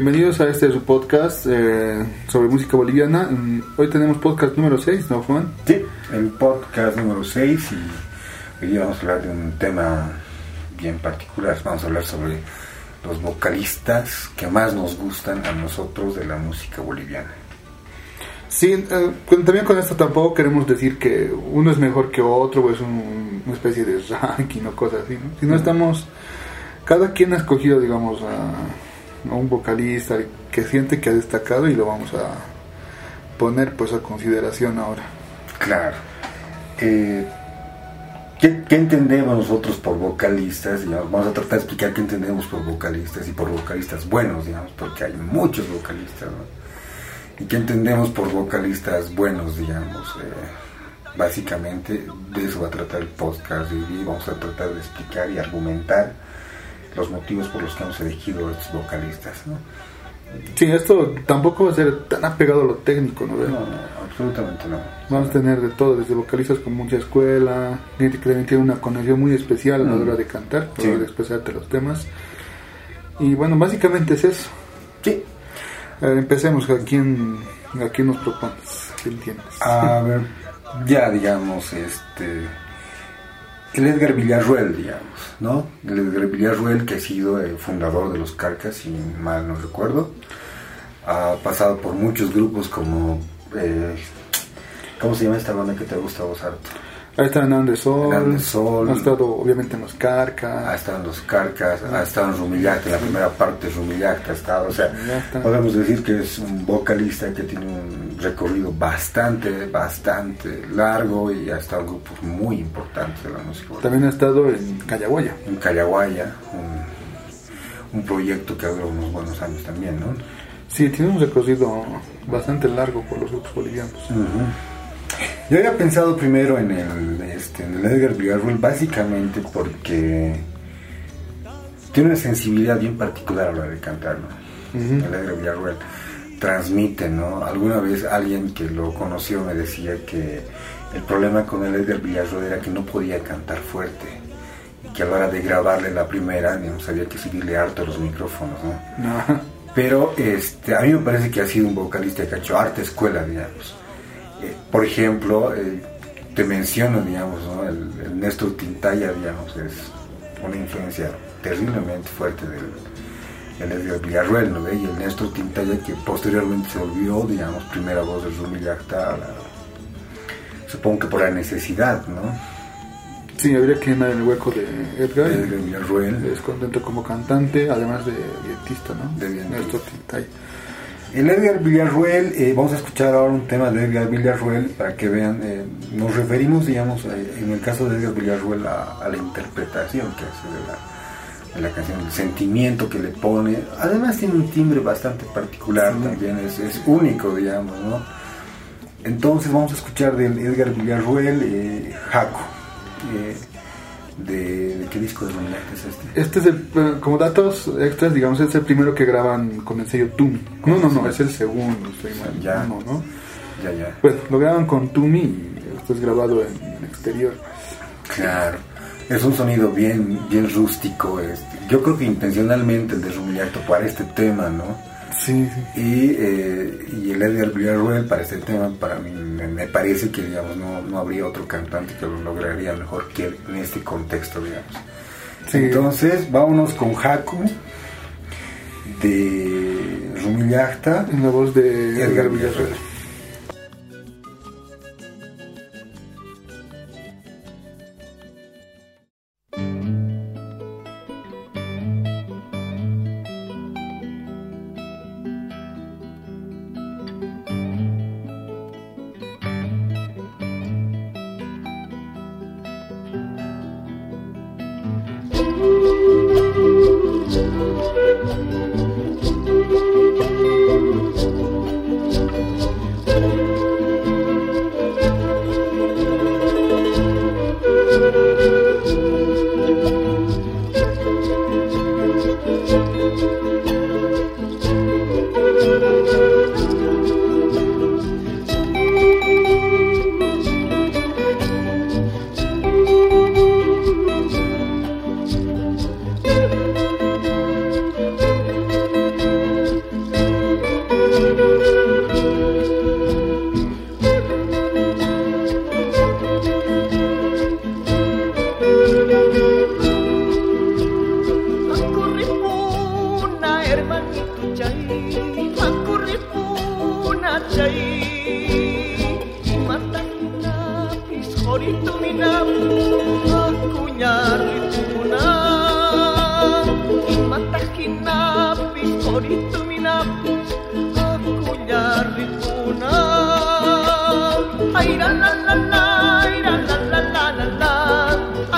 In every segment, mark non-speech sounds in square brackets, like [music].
Bienvenidos a este su podcast eh, sobre música boliviana. Mm, Hoy tenemos podcast número 6, ¿no, Juan? Sí, el podcast número 6 y hoy vamos a hablar de un tema bien particular. Vamos a hablar sobre los vocalistas que más nos gustan a nosotros de la música boliviana. Sí, eh, con- también con esto tampoco queremos decir que uno es mejor que otro o es un- una especie de ranking o cosas así, ¿no? Sino estamos, cada quien ha escogido, digamos, a, un vocalista que siente que ha destacado y lo vamos a poner pues a consideración ahora. Claro. Eh, ¿qué, qué entendemos nosotros por vocalistas? Vamos a tratar de explicar qué entendemos por vocalistas y por vocalistas buenos, digamos, porque hay muchos vocalistas. ¿Y qué entendemos por vocalistas buenos, digamos? Eh, básicamente de eso va a tratar el podcast y vamos a tratar de explicar y argumentar los motivos por los que hemos elegido a estos vocalistas, ¿no? Sí, esto tampoco va a ser tan apegado a lo técnico, ¿no? No, no, absolutamente no. Vamos a tener de todo, desde vocalistas con mucha escuela, gente que también tiene una conexión muy especial a la Mm. hora de cantar, a la Sí. hora de expresarte los temas. Y bueno, básicamente es eso. Sí, A ver, empecemos, ¿a quién, a quién nos propones? ¿Qué entiendes? A [laughs] ver, ya digamos, este. El Edgar Villarruel, digamos, ¿no? El Villarruel, que ha sido el fundador de los Carcas, si mal no recuerdo. Ha pasado por muchos grupos como. eh, ¿Cómo se llama esta banda que te gusta vos harto? Ahí está Hernán de Sol, Hernán de Sol. ha estado obviamente en los Ha Carcas, estado en los Carcas, ha estado en Rumillac, en la primera parte de Rumillac ha estado, o sea, podemos decir que es un vocalista que tiene un recorrido bastante, bastante largo y ha estado en grupos muy importantes de la música. también ha estado en Callahuaya. En Callahuaya, un, un proyecto que ha durado unos buenos años también, ¿no? Sí, tiene un recorrido bastante largo por los grupos bolivianos. Yo había pensado primero en el, este, en el Edgar Villarruel básicamente porque tiene una sensibilidad bien particular a la hora de cantar, ¿no? El Edgar Villarruel transmite, ¿no? Alguna vez alguien que lo conoció me decía que el problema con el Edgar Villarruel era que no podía cantar fuerte y que a la hora de grabarle la primera, digamos, había que subirle harto a los micrófonos, ¿no? No. Pero este, a mí me parece que ha sido un vocalista que ha hecho arte escuela, digamos. Eh, por ejemplo, eh, te menciono, digamos, ¿no? el, el Néstor Tintaya, digamos, es una influencia terriblemente fuerte del el Edgar Villarruel, ¿no? Y el Néstor Tintaya que posteriormente se volvió, digamos, primera voz de Rumi Yacta, la- supongo que por la necesidad, ¿no? Sí, habría que llenar el hueco de Edgar. Edgar Villarruel. Es contento como cantante, además de vientista, ¿no? De. Néstor Tintay. El Edgar Villarruel, eh, vamos a escuchar ahora un tema de Edgar Villarruel para que vean, eh, nos referimos, digamos, eh, en el caso de Edgar Villarruel a, a la interpretación que hace de la, de la canción, el sentimiento que le pone. Además tiene un timbre bastante particular también, es, es único, digamos, ¿no? Entonces vamos a escuchar del Edgar Villarruel, eh, Jaco. De, ¿de qué disco de Romilac es este? Este es el, como datos extras, digamos, es el primero que graban con el sello Tumi. No, no, no, es el segundo, estoy mal. Ya. No, no. Ya, ya. Bueno, lo graban con Tumi y esto es grabado en exterior. Claro, es un sonido bien, bien rústico. Este. Yo creo que intencionalmente el de Rumillato para este tema, ¿no? Sí, sí. Y, eh, y el Edgar Villarruel para este tema, para mí me, parece que, digamos, no, no habría otro cantante que lo lograría mejor que él en este contexto, digamos. Sí. Entonces, vámonos con Haku de Rumillacta. En la voz de Edgar Edgar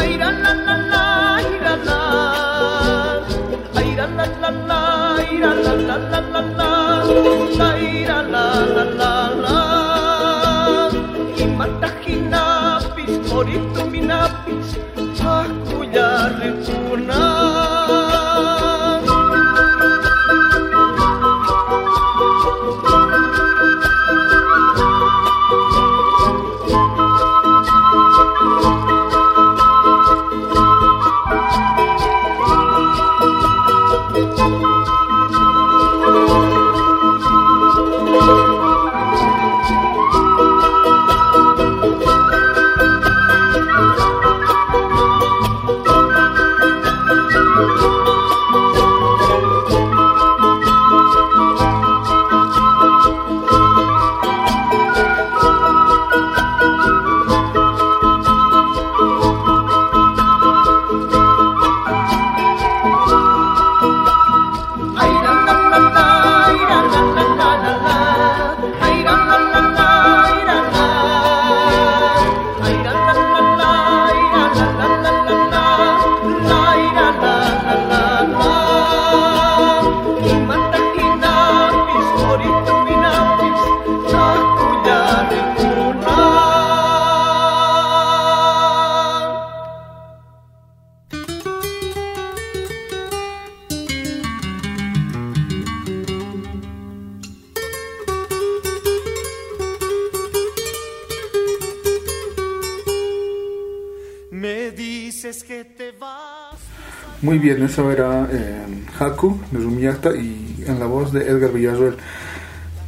Villarruel. Villarreal. Muy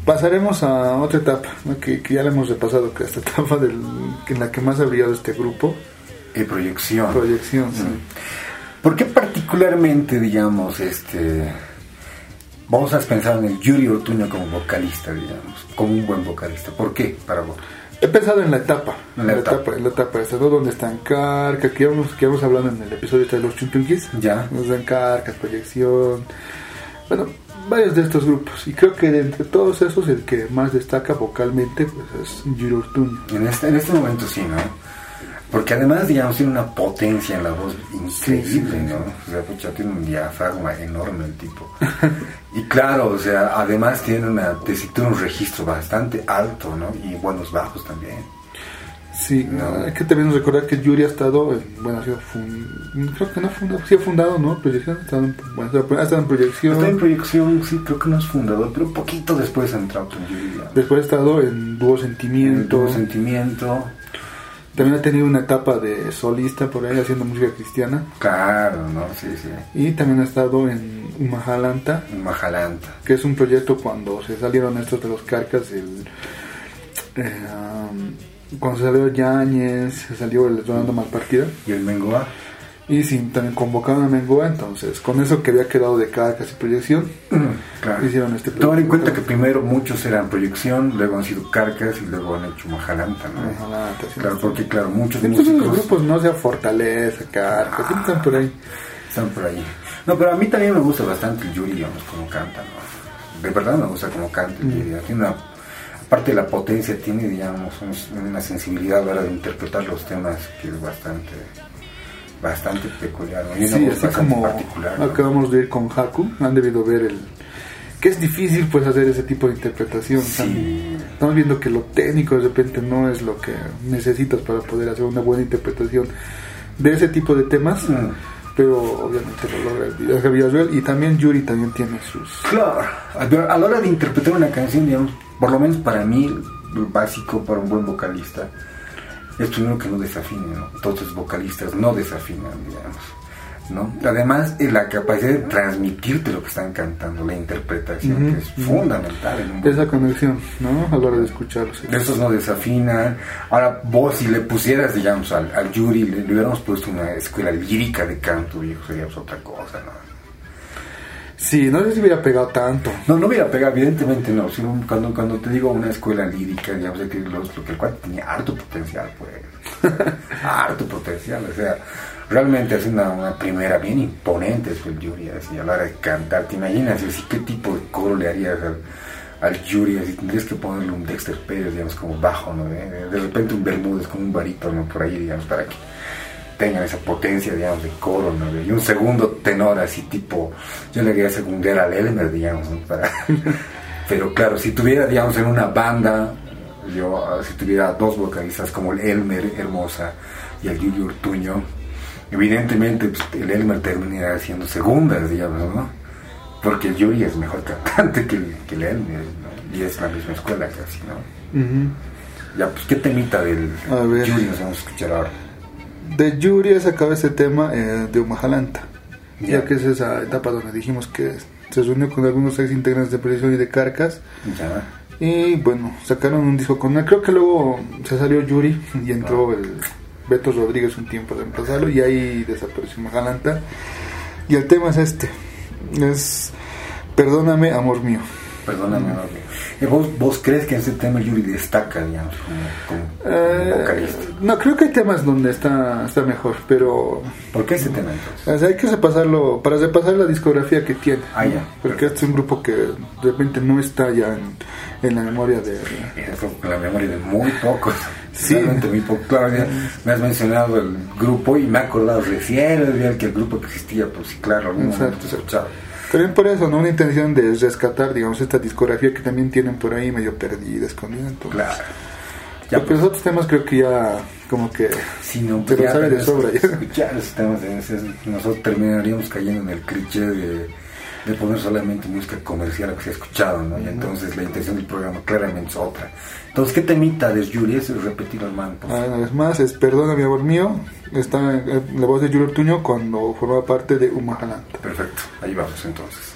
Pasaremos a otra etapa, que, ya le hemos repasado, que esta etapa del, en la que más ha brillado este grupo. Y proyección. Proyección, sí. ¿Por qué particularmente, digamos, este... Vamos a pensar en el Yuri Ortuño como vocalista, digamos, como un buen vocalista. ¿Por qué para vos? He pensado en la etapa, en la, etapa. en la etapa esa, ¿no? Donde están Carcas, que íbamos, que íbamos hablando en el episodio de los Chuntunquis. Ya. Donde están Carcas, Proyección. Bueno, varios de estos grupos. Y creo que de entre todos esos, el que más destaca vocalmente pues, es Giro Ortuño. En este, en este momento sí, ¿no? Porque además, digamos, tiene una potencia en la voz increíble, ¿no? O sea, pucha, tiene un diafragma enorme el tipo. y claro, o sea, además tiene una tesitura, un registro bastante alto, ¿no? Y buenos bajos también. Sí, no. hay que también recordar que Yuri ha estado, en, bueno, ha sido creo que no ha fundado, sí ha fundado, ¿no? Proyección, ha estado en, bueno, ha estado en proyección. Está en proyección, sí, creo que no es fundador, pero poquito después ha entrado en Yuri. Ya. Después ha estado en Dúo Sentimiento. En Dúo Sentimiento. También ha tenido una etapa de solista por ahí haciendo música cristiana. Claro, ¿no? Sí, sí. Y también ha estado en Majalanta. Majalanta. Que es un proyecto cuando se salieron estos de los carcas, el, eh, um, cuando se salió Yáñez, se salió el Ronaldo Malpartida. Y el Mengoa. Y sí, también convocaron a Mengoa, entonces con eso que había quedado de carcas y proyección, [clears throat] claro. hicieron este Tomar en cuenta que primero muchos eran proyección, luego han sido carcas y luego han hecho Majalanta, ¿no? Majalanta, sí. Claro, porque claro, muchos Entonces músicos... los grupos no sea Fortaleza, Carcas, están por ahí. Están por ahí. No, pero a mí también me gusta bastante el Yuri, digamos, como canta, ¿no? De verdad me gusta como canta el Yuri. Tiene una, aparte de la potencia, tiene, digamos, un- una sensibilidad a la hora de interpretar los temas que es bastante bastante peculiar, ¿no? Y Sí, así como particular, ¿no? acabamos de ir con Haku, han debido ver el que es difícil pues hacer ese tipo de interpretación. Sí. Estamos viendo que lo técnico de repente no es lo que necesitas para poder hacer una buena interpretación de ese tipo de temas, Mm. pero obviamente lo logra Villarreal y también Yuri también tiene sus Claro, a la hora de interpretar una canción, digamos, por lo menos para mí, lo básico para un buen vocalista es primero que no desafine, ¿no? Entonces, vocalistas no desafinan, digamos, ¿no? Además, eh, la capacidad de transmitirte lo que están cantando, la interpretación, que es fundamental en un esa conexión, ¿no? A la hora de escucharlos. Estos no desafinan. Ahora, vos, si le pusieras, digamos, al, al Yuri, le, le hubiéramos puesto una escuela lírica de canto, viejo, sería pues, otra cosa, ¿no? Sí, no sé si hubiera pegado tanto. No, no hubiera pegado, evidentemente no. cuando, cuando te digo una escuela lírica, digamos, que los- lo que el cual tenía harto potencial, pues. [laughs] harto potencial, o sea, realmente es una, una primera bien imponente es el Yuri, así a la hora de cantar, te imaginas así, qué tipo de coro le harías al, al Yuri, así tendrías que ponerle un Dexter Pérez, digamos, como bajo, ¿no? De, de repente un Bermúdez como un barítono por ahí, digamos, para que tengan esa potencia, digamos, de coro, ¿no? Y un segundo tenor así tipo, yo le quería secundar al Elmer, digamos, ¿no? Para, [laughs] pero claro, si tuviera, digamos, en una banda, yo, ah, si tuviera dos vocalistas como el Elmer Hermosa y el Yuri Ortuño, evidentemente pues, el Elmer terminaría haciendo segundas, digamos, ¿no? Porque el Yuri es mejor [laughs] cantante que el, que el Elmer, ¿no? Y es la misma escuela casi, ¿no? Ya, pues, ¿qué temita del. Yuri nos vamos a escuchar ahora? De Yuri sacado este tema eh, de Umajalanta, Ya. ya que es esa etapa donde dijimos que se reunió con algunos ex integrantes de Prisión y de Carcas. Y bueno, sacaron un disco con él. Creo que luego se salió Yuri y entró el Beto Rodríguez un tiempo a reemplazarlo y ahí desapareció Majalanta. Y el tema es este: es Perdóname, amor mío. Perdóname. Eh, ¿Vos, ¿Vos crees que en ese tema Yuri destaca, digamos, como, como Eh, vocalista? no, creo que hay temas donde está, está mejor, pero ¿Por qué ese tema entonces? hay que repasarlo, para repasar la discografía que tiene. Ah, ya. Porque este es un grupo que de repente no está ya en, en la memoria de... Eso con la memoria de muy pocos. Sí. Muy pocos. Claro, ya me has mencionado el grupo y me he acordado recién el día que el grupo existía, pues sí, claro, algún Exacto. escuchaba. También por eso, ¿no? Una intención de rescatar, digamos, esta discografía que también tienen por ahí medio perdida, escondida. Entonces, Claro. Ya, Ya, pues los otros temas creo que ya como que... Si no, Te lo ya sabe de sobra. Escuchar esos temas, nosotros terminaríamos cayendo en el cliché de, de poner solamente música comercial que se ha escuchado, ¿no? Y entonces la intención del programa claramente es otra. Entonces, ¿qué temita de Yuri? Eso es repetir hermano. Pues. ah, vez más, es Perdona mi amor mío, está en la voz de Yuri Ortuño cuando formaba parte de Umajalanta. Perfecto, ahí vamos entonces.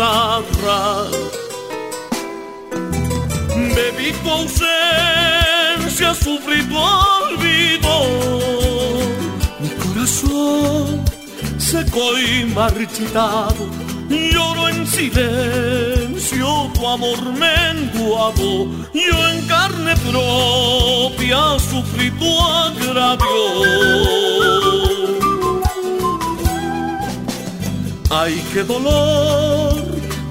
Guitarra. Bebí tu ausencia, sufrí tu olvido. Mi corazón seco y marchitado, lloro en silencio tu amor menguado. Yo en carne propia sufrí tu agravio. Ay, qué dolor,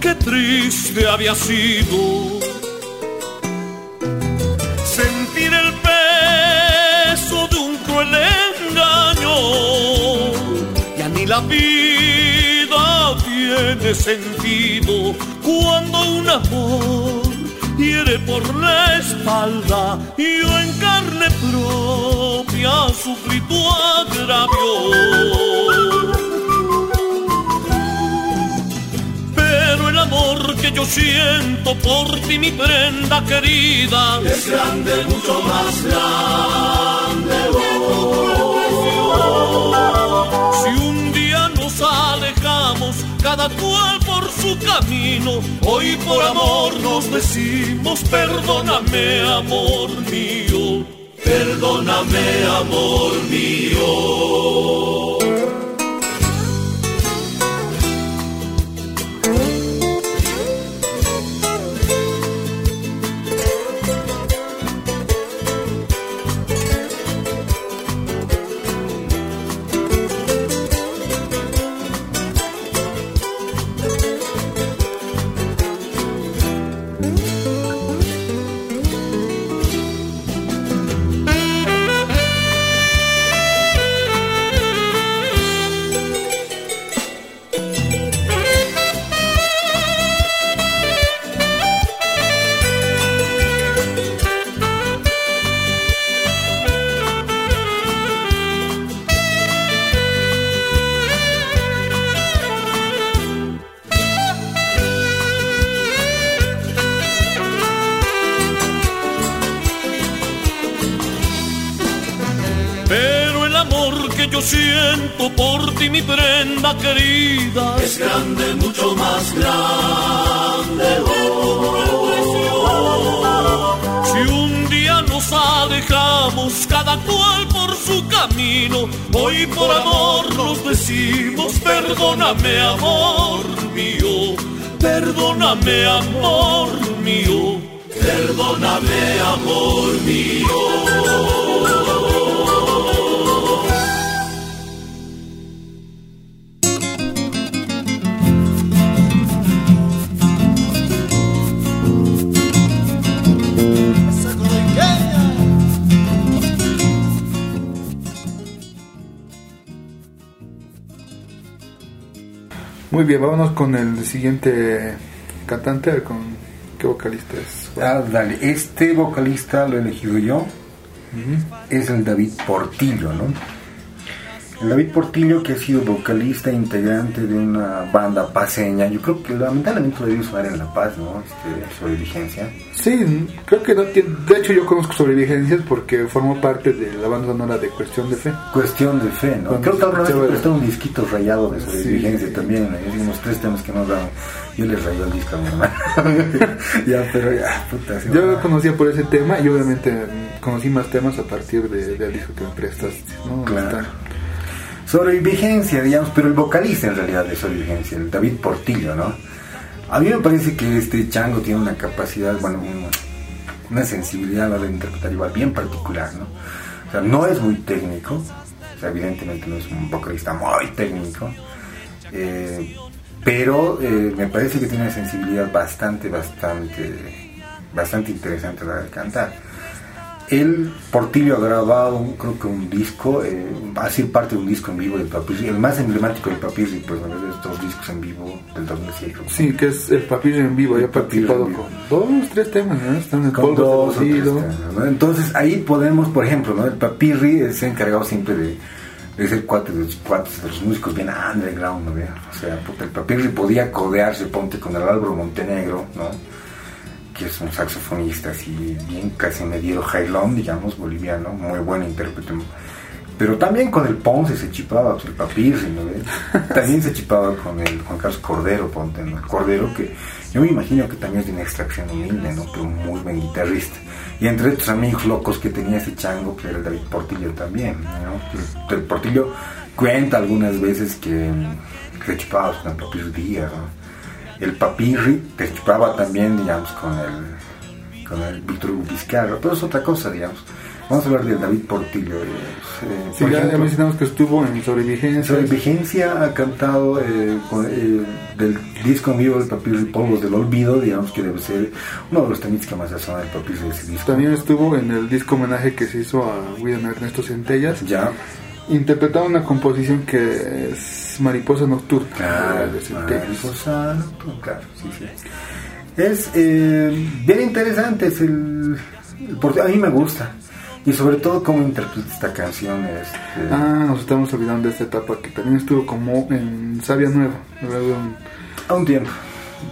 qué triste había sido sentir el peso de un cruel engaño. Ya ni la vida tiene sentido cuando un amor hiere por la espalda. Y yo en carne propia sufrí tu agravio. Amor que yo siento por ti, mi prenda querida, es grande, mucho más grande. Si un día nos alejamos, cada cual por su camino, hoy por amor nos decimos, perdóname, amor mío, perdóname, amor mío. Es grande, mucho más grande. Si un día nos alejamos, cada cual por su camino, hoy por amor nos decimos, perdóname, amor mío, perdóname, amor mío, perdóname, amor mío. Muy bien, vámonos con el siguiente cantante, con qué vocalista es. Ah, dale, este vocalista lo he elegido yo, es el David Portillo, ¿no? David Portillo, que ha sido vocalista e integrante de una banda paseña, yo creo que lamentablemente lo debió sonar en La Paz, ¿no? Este, sobre vigencia. Sí, creo que no tiene. De hecho, yo conozco sobre vigencias porque formó parte de la banda sonora de Cuestión de Fe. Cuestión de Fe, ¿no? creo que alguna vez prestó un disquito rayado de sobre vigencia también. Hay unos tres temas que nos dan. Yo les rayó el disco a mi hermano. [laughs] ya, pero ya, puta. yo lo conocía por ese tema y obviamente conocí más temas a partir de, del disco que me prestas, ¿no? Claro sobrevigencia, digamos, pero el vocalista en realidad de sobrevigencia, el David Portillo, ¿no? A mí me parece que este chango tiene una capacidad, bueno, una sensibilidad a la igual bien particular, ¿no? O sea, no es muy técnico, evidentemente no es un vocalista muy técnico, eh, pero eh, me parece que tiene una sensibilidad bastante, bastante, bastante interesante a la de cantar. El Portillo ha grabado, creo que un disco, eh, parte de un disco en vivo del Papirri, el más emblemático del Papirri, pues, de estos discos en vivo del 2006. Sí, que es el Papirri en vivo, ya participado con dos, tres temas, ¿no? Están en con dos Entonces ahí podemos, por ejemplo, ¿no? El Papirri se ha encargado siempre de, de ser cuatro de los, cuates de los músicos bien underground, ¿no? O sea, el Papirri podía codearse, ponte, con el Álvaro Montenegro, ¿no? Que es un saxofonista así bien casi medio jailón, digamos, boliviano, muy buen intérprete. Pero también con el Ponce se chipaba, pues, el Papirri, ¿no? [laughs] También se chipaba con el Juan Carlos Cordero, ponte, El Cordero que yo me imagino que también es de una extracción humilde, ¿no? Pero muy buen guitarrista. Y entre estos amigos locos que tenía ese chango, que era el David Portillo también, ¿no? El, Portillo cuenta algunas veces que se chipaba con el Papirri Díaz, ¿no? El papirri te chupaba también, digamos, con el, con el Víctor Vizcarra, pero es otra cosa, digamos. Vamos a hablar de David Portillo. Eh, sí, ya, mencionamos que estuvo en Sobrevigencia. Sobrevigencia ha cantado eh, eh, del disco en vivo del Papirri Polvos del Olvido, digamos que debe ser uno de los temas que más suena del Papirri de ese disco. También estuvo en el disco homenaje que se hizo a William Ernesto Centellas. Ya. Interpretaba una composición que es Mariposa Nocturna. Claro, Mariposa Nocturna, claro, sí, sí. Es eh, bien interesante, es el, a mí me gusta. Y sobre todo cómo interpreta esta canción. Este... Ah, nos estamos olvidando de esta etapa que también estuvo como en Sabia Nueva, a un tiempo.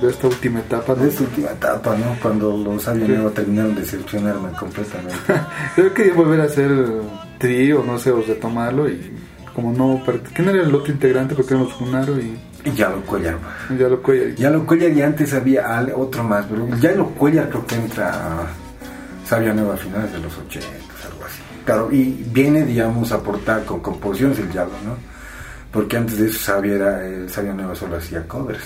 De esta última etapa. De esta última etapa, ¿no? Cuando los Sabia Nueva terminaron de decepcionarme completamente. [laughs] Yo quería volver a hacer trío, no sé, o retomarlo y como no, ¿quién era el otro integrante? Porque nos funaron y... Ya lo Cuellar. Ya lo Cuellar. Ya lo Cuellar y antes había otro más, pero ya lo Cuellar creo que entra Sabia Nueva a finales de los 80, algo así. Claro, y viene, digamos, a aportar con composiciones el Yalo, ¿no? Porque antes de eso Sabia, era, Sabia Nueva solo hacía covers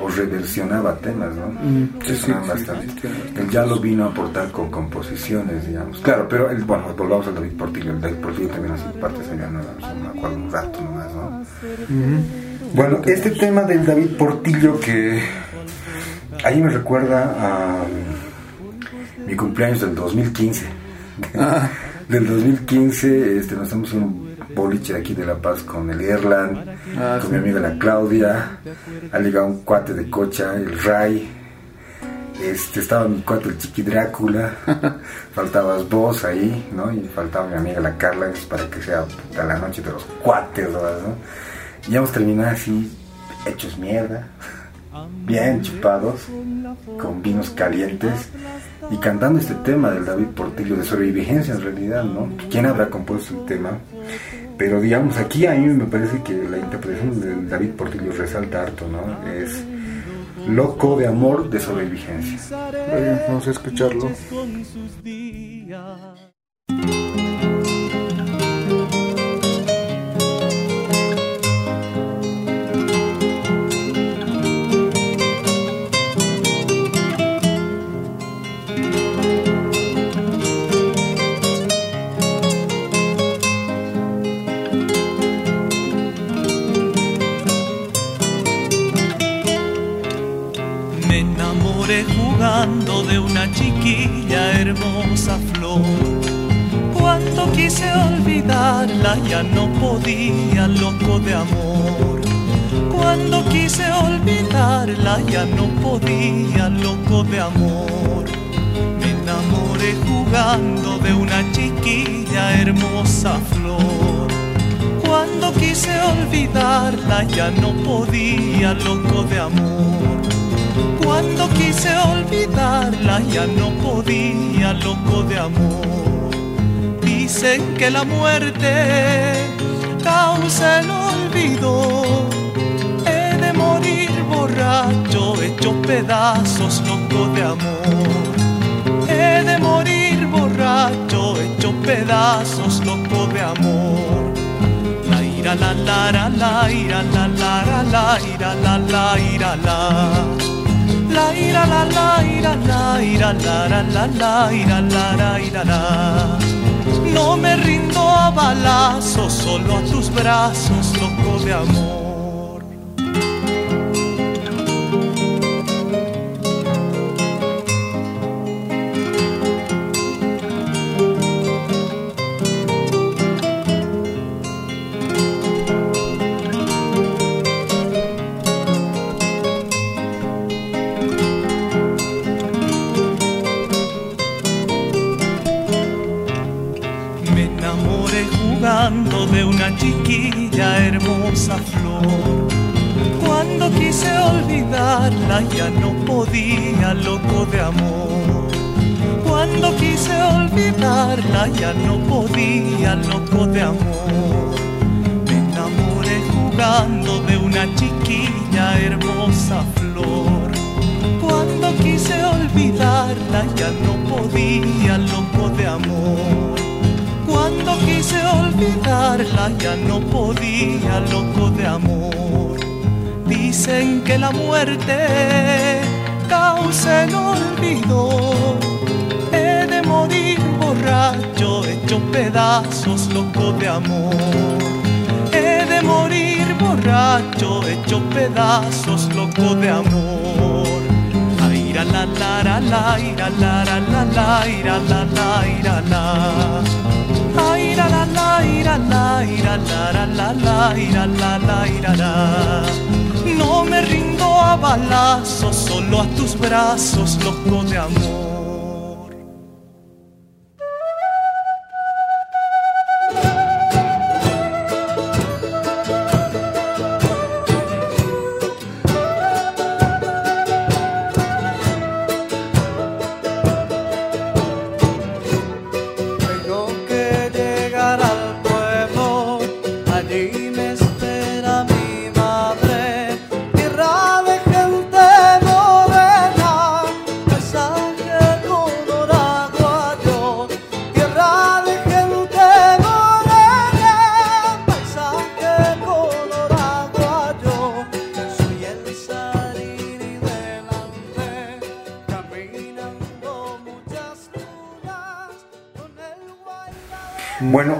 o reversionaba temas, ¿no? Mm, sí, bastante. Él ya lo vino a aportar con composiciones, digamos. Claro, pero el, bueno, volvamos al David Portillo. El David Portillo también hace parte de no, no me acuerdo un rato nomás, ¿no? Bueno, este tema del David Portillo que ahí me recuerda a mi cumpleaños del 2015. Ah. [laughs] del 2015, este, nos estamos en un boliche de aquí de La Paz con el Erland, ah, con mi amiga la Claudia, ha llegado un cuate de cocha, el Ray, este, estaba mi cuate el Chiqui Drácula, [laughs] faltabas vos ahí, ¿no? Y faltaba mi amiga la Carla, para que sea a la noche de los cuates, ¿no? Y hemos terminado así, hechos mierda, [laughs] bien chupados, con vinos calientes y cantando este tema del David Portillo de sobrevivencia en realidad, ¿no? ¿Quién habrá compuesto el tema? Pero digamos, aquí a mí me parece que la interpretación de David Portillo resalta harto, ¿no? Es Loco de amor de sobrevigencia. vamos a escucharlo. Ya no podía, loco de amor cuando quise olvidarla ya no podía, loco de amor. Dicen que la muerte causa el olvido. He de morir borracho, hecho pedazos, loco de amor. He de morir borracho, hecho pedazos, loco de amor. La ira la la la la ira la la la ira la la ira la la ira la la ira la ira la la la la ira la la ira la no me rindo a balazos solo a tus brazos loco de amor dicen que la muerte causa el olvido. He de morir borracho, hecho pedazos, loco de amor. He de morir borracho, hecho pedazos, loco de amor. Aira la la la la, ira la la la la, ira la la ira la. La la ira la, ira la la la la, ira la la ira la no me rindo a balazos solo a tus brazos loco de amor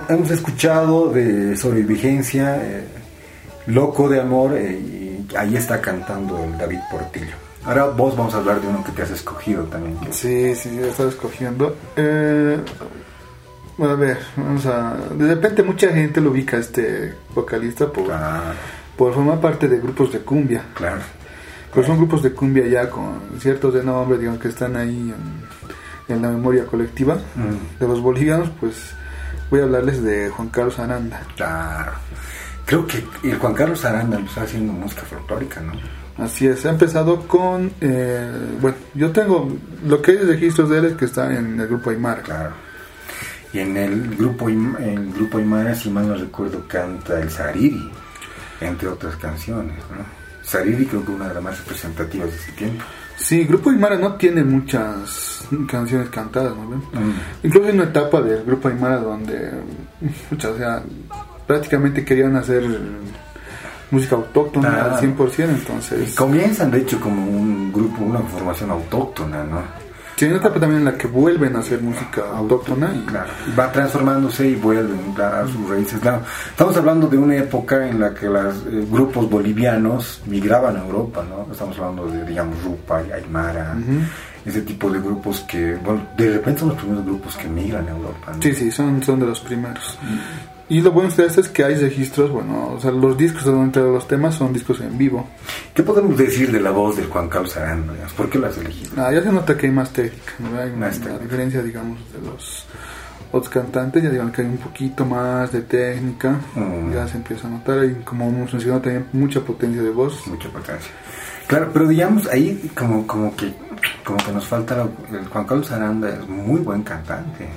hemos escuchado de sobrevivencia, eh, loco de amor, eh, y ahí está cantando el David Portillo. Ahora vos vamos a hablar de uno que te has escogido también. Sí, sí, he estado escogiendo. Eh, a ver, vamos a... De repente mucha gente lo ubica este vocalista por, por formar parte de grupos de cumbia. Claro. Pero son grupos de cumbia ya con ciertos de nombre, digamos, que están ahí en, la memoria colectiva mm. de los bolivianos, pues voy a hablarles de Juan Carlos Aranda. Claro. Creo que el Juan Carlos Aranda está haciendo música folclórica, ¿no? Así es, ha empezado con, eh, bueno, yo tengo, lo que hay registros de él es que está en el grupo Aymar. Claro. Y en el grupo, Im- el grupo Aymara, si mal no recuerdo, canta el Sariri, entre otras canciones. ¿no? Sariri creo que una de las más representativas de ese tiempo. Sí, Grupo Aymara no tiene muchas canciones cantadas, ¿no? Mm. Incluso hay una etapa del Grupo Aymara donde, pucha, o sea, prácticamente querían hacer música autóctona Ah. al 100%, Y entonces... comienzan, de hecho, como un grupo, una formación autóctona, ¿no? Sí, una etapa también en la que vuelven a hacer música autóctona y... Claro, va transformándose y vuelven a sus raíces. Claro, estamos hablando de una época en la que los grupos bolivianos migraban a Europa, ¿no? Estamos hablando de, digamos, Rupa, Aymara, ese tipo de grupos que, bueno, de repente son los primeros grupos que migran a Europa, ¿no? Sí, sí, son, son de los primeros. Y lo bueno de esto es que hay registros, bueno, o sea, los discos donde de los temas son discos en vivo. ¿Qué podemos decir de la voz del Juan Carlos Aranda? ¿Por qué lo has elegido? Ah, ya se nota que hay más técnica, ¿no? Hay una Más técnica. diferencia, digamos, de los otros cantantes, ya digan que hay un poquito más de técnica, Mm. ya se empieza a notar, hay como hemos mencionado también mucha potencia de voz. Mucha potencia. Claro, pero digamos, ahí como, como que como que nos falta la- el Juan Carlos Aranda es muy buen cantante.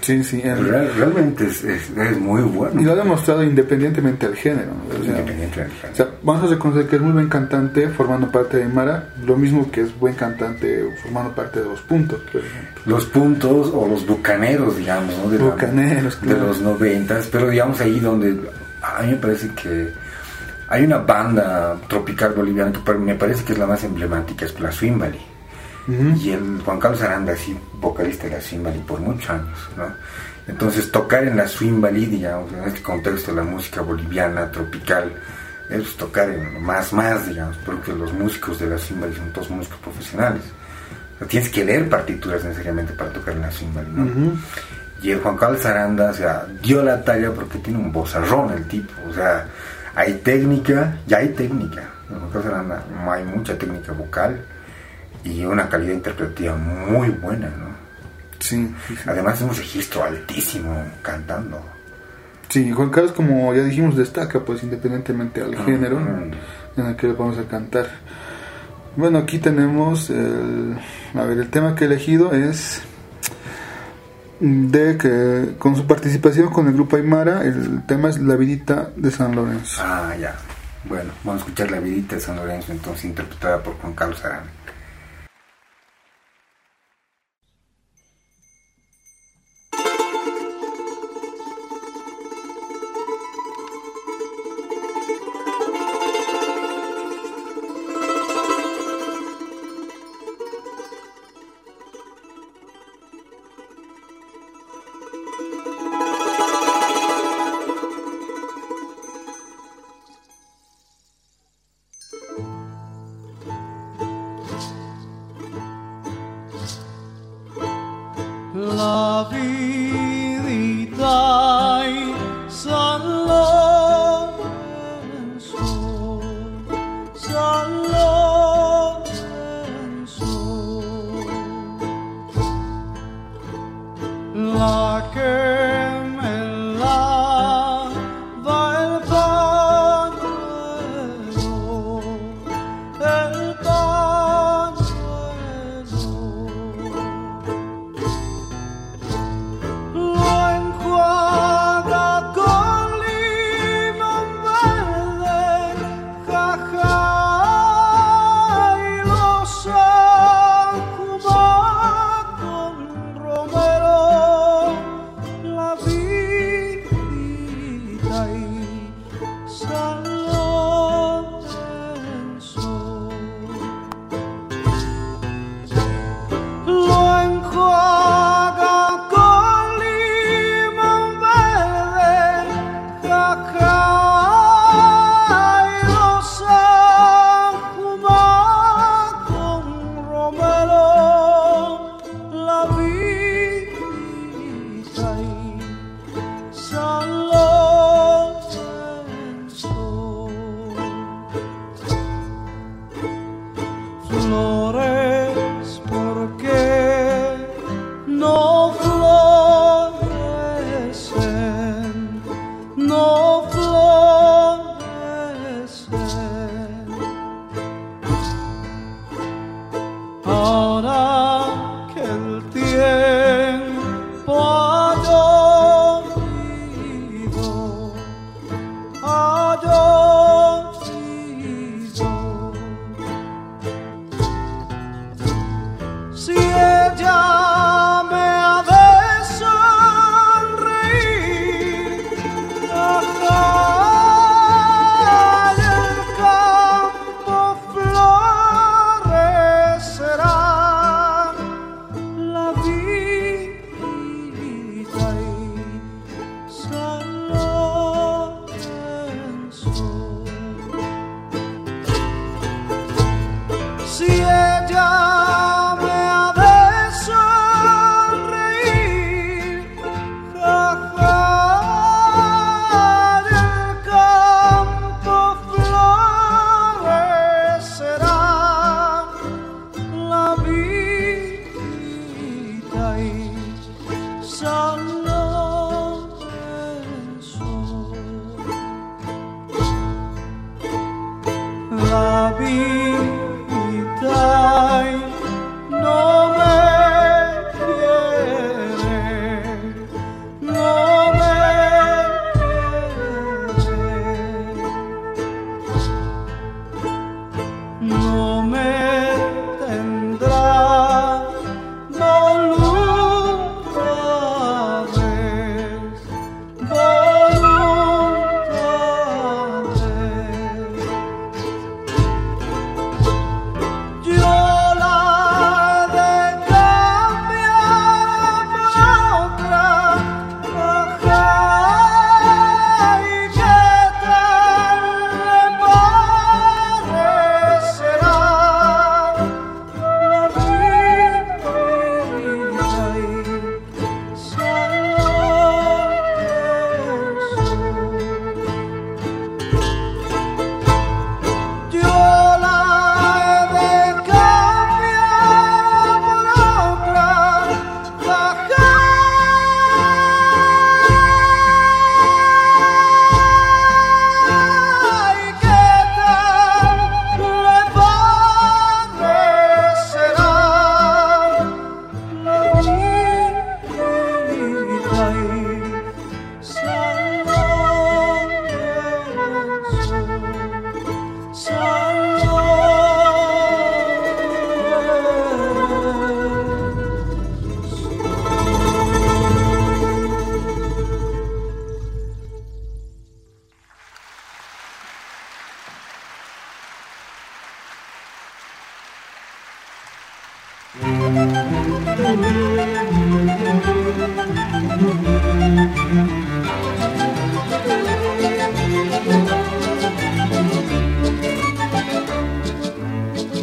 Sí, sí, el- Real- realmente es, es, es muy bueno. y lo ha demostrado independientemente del género. ¿no? O sea, Independiente del género. o sea, vamos a reconocer que es muy buen cantante formando parte de Mara, lo mismo que es buen cantante formando parte de los puntos, por ejemplo. los puntos o los bucaneros, digamos, ¿no? de, la- Bucaneros, de los noventas, pero digamos ahí donde a mí me parece que hay una banda tropical boliviana que me parece que es la más emblemática, es la Y el Juan Carlos Aranda, sí, vocalista de la Swimbali por muchos años, ¿no? Entonces tocar en la Swimbali, digamos, en este contexto de la música boliviana, tropical, es tocar en más, más, digamos, porque los músicos de la Swimbali son todos músicos profesionales. O sea, tienes que leer partituras necesariamente para tocar en la Swimbali, ¿no? Y el Juan Carlos Aranda, o sea, dio la talla porque tiene un bozarrón el tipo. O sea, hay técnica, ya hay técnica. En Juan Carlos Aranda no hay mucha técnica vocal y una calidad interpretativa muy buena, ¿no? Sí, sí, sí. Además es un registro altísimo cantando. Sí, Juan Carlos, como ya dijimos, destaca, pues independientemente al género en el que vamos a cantar. Bueno, aquí tenemos el, a ver, el tema que he elegido es de que con su participación con el grupo Aymara, el tema es La Vidita de San Lorenzo. Ah, ya. Bueno, vamos a escuchar la vidita de San Lorenzo, entonces interpretada por Juan Carlos Aranda.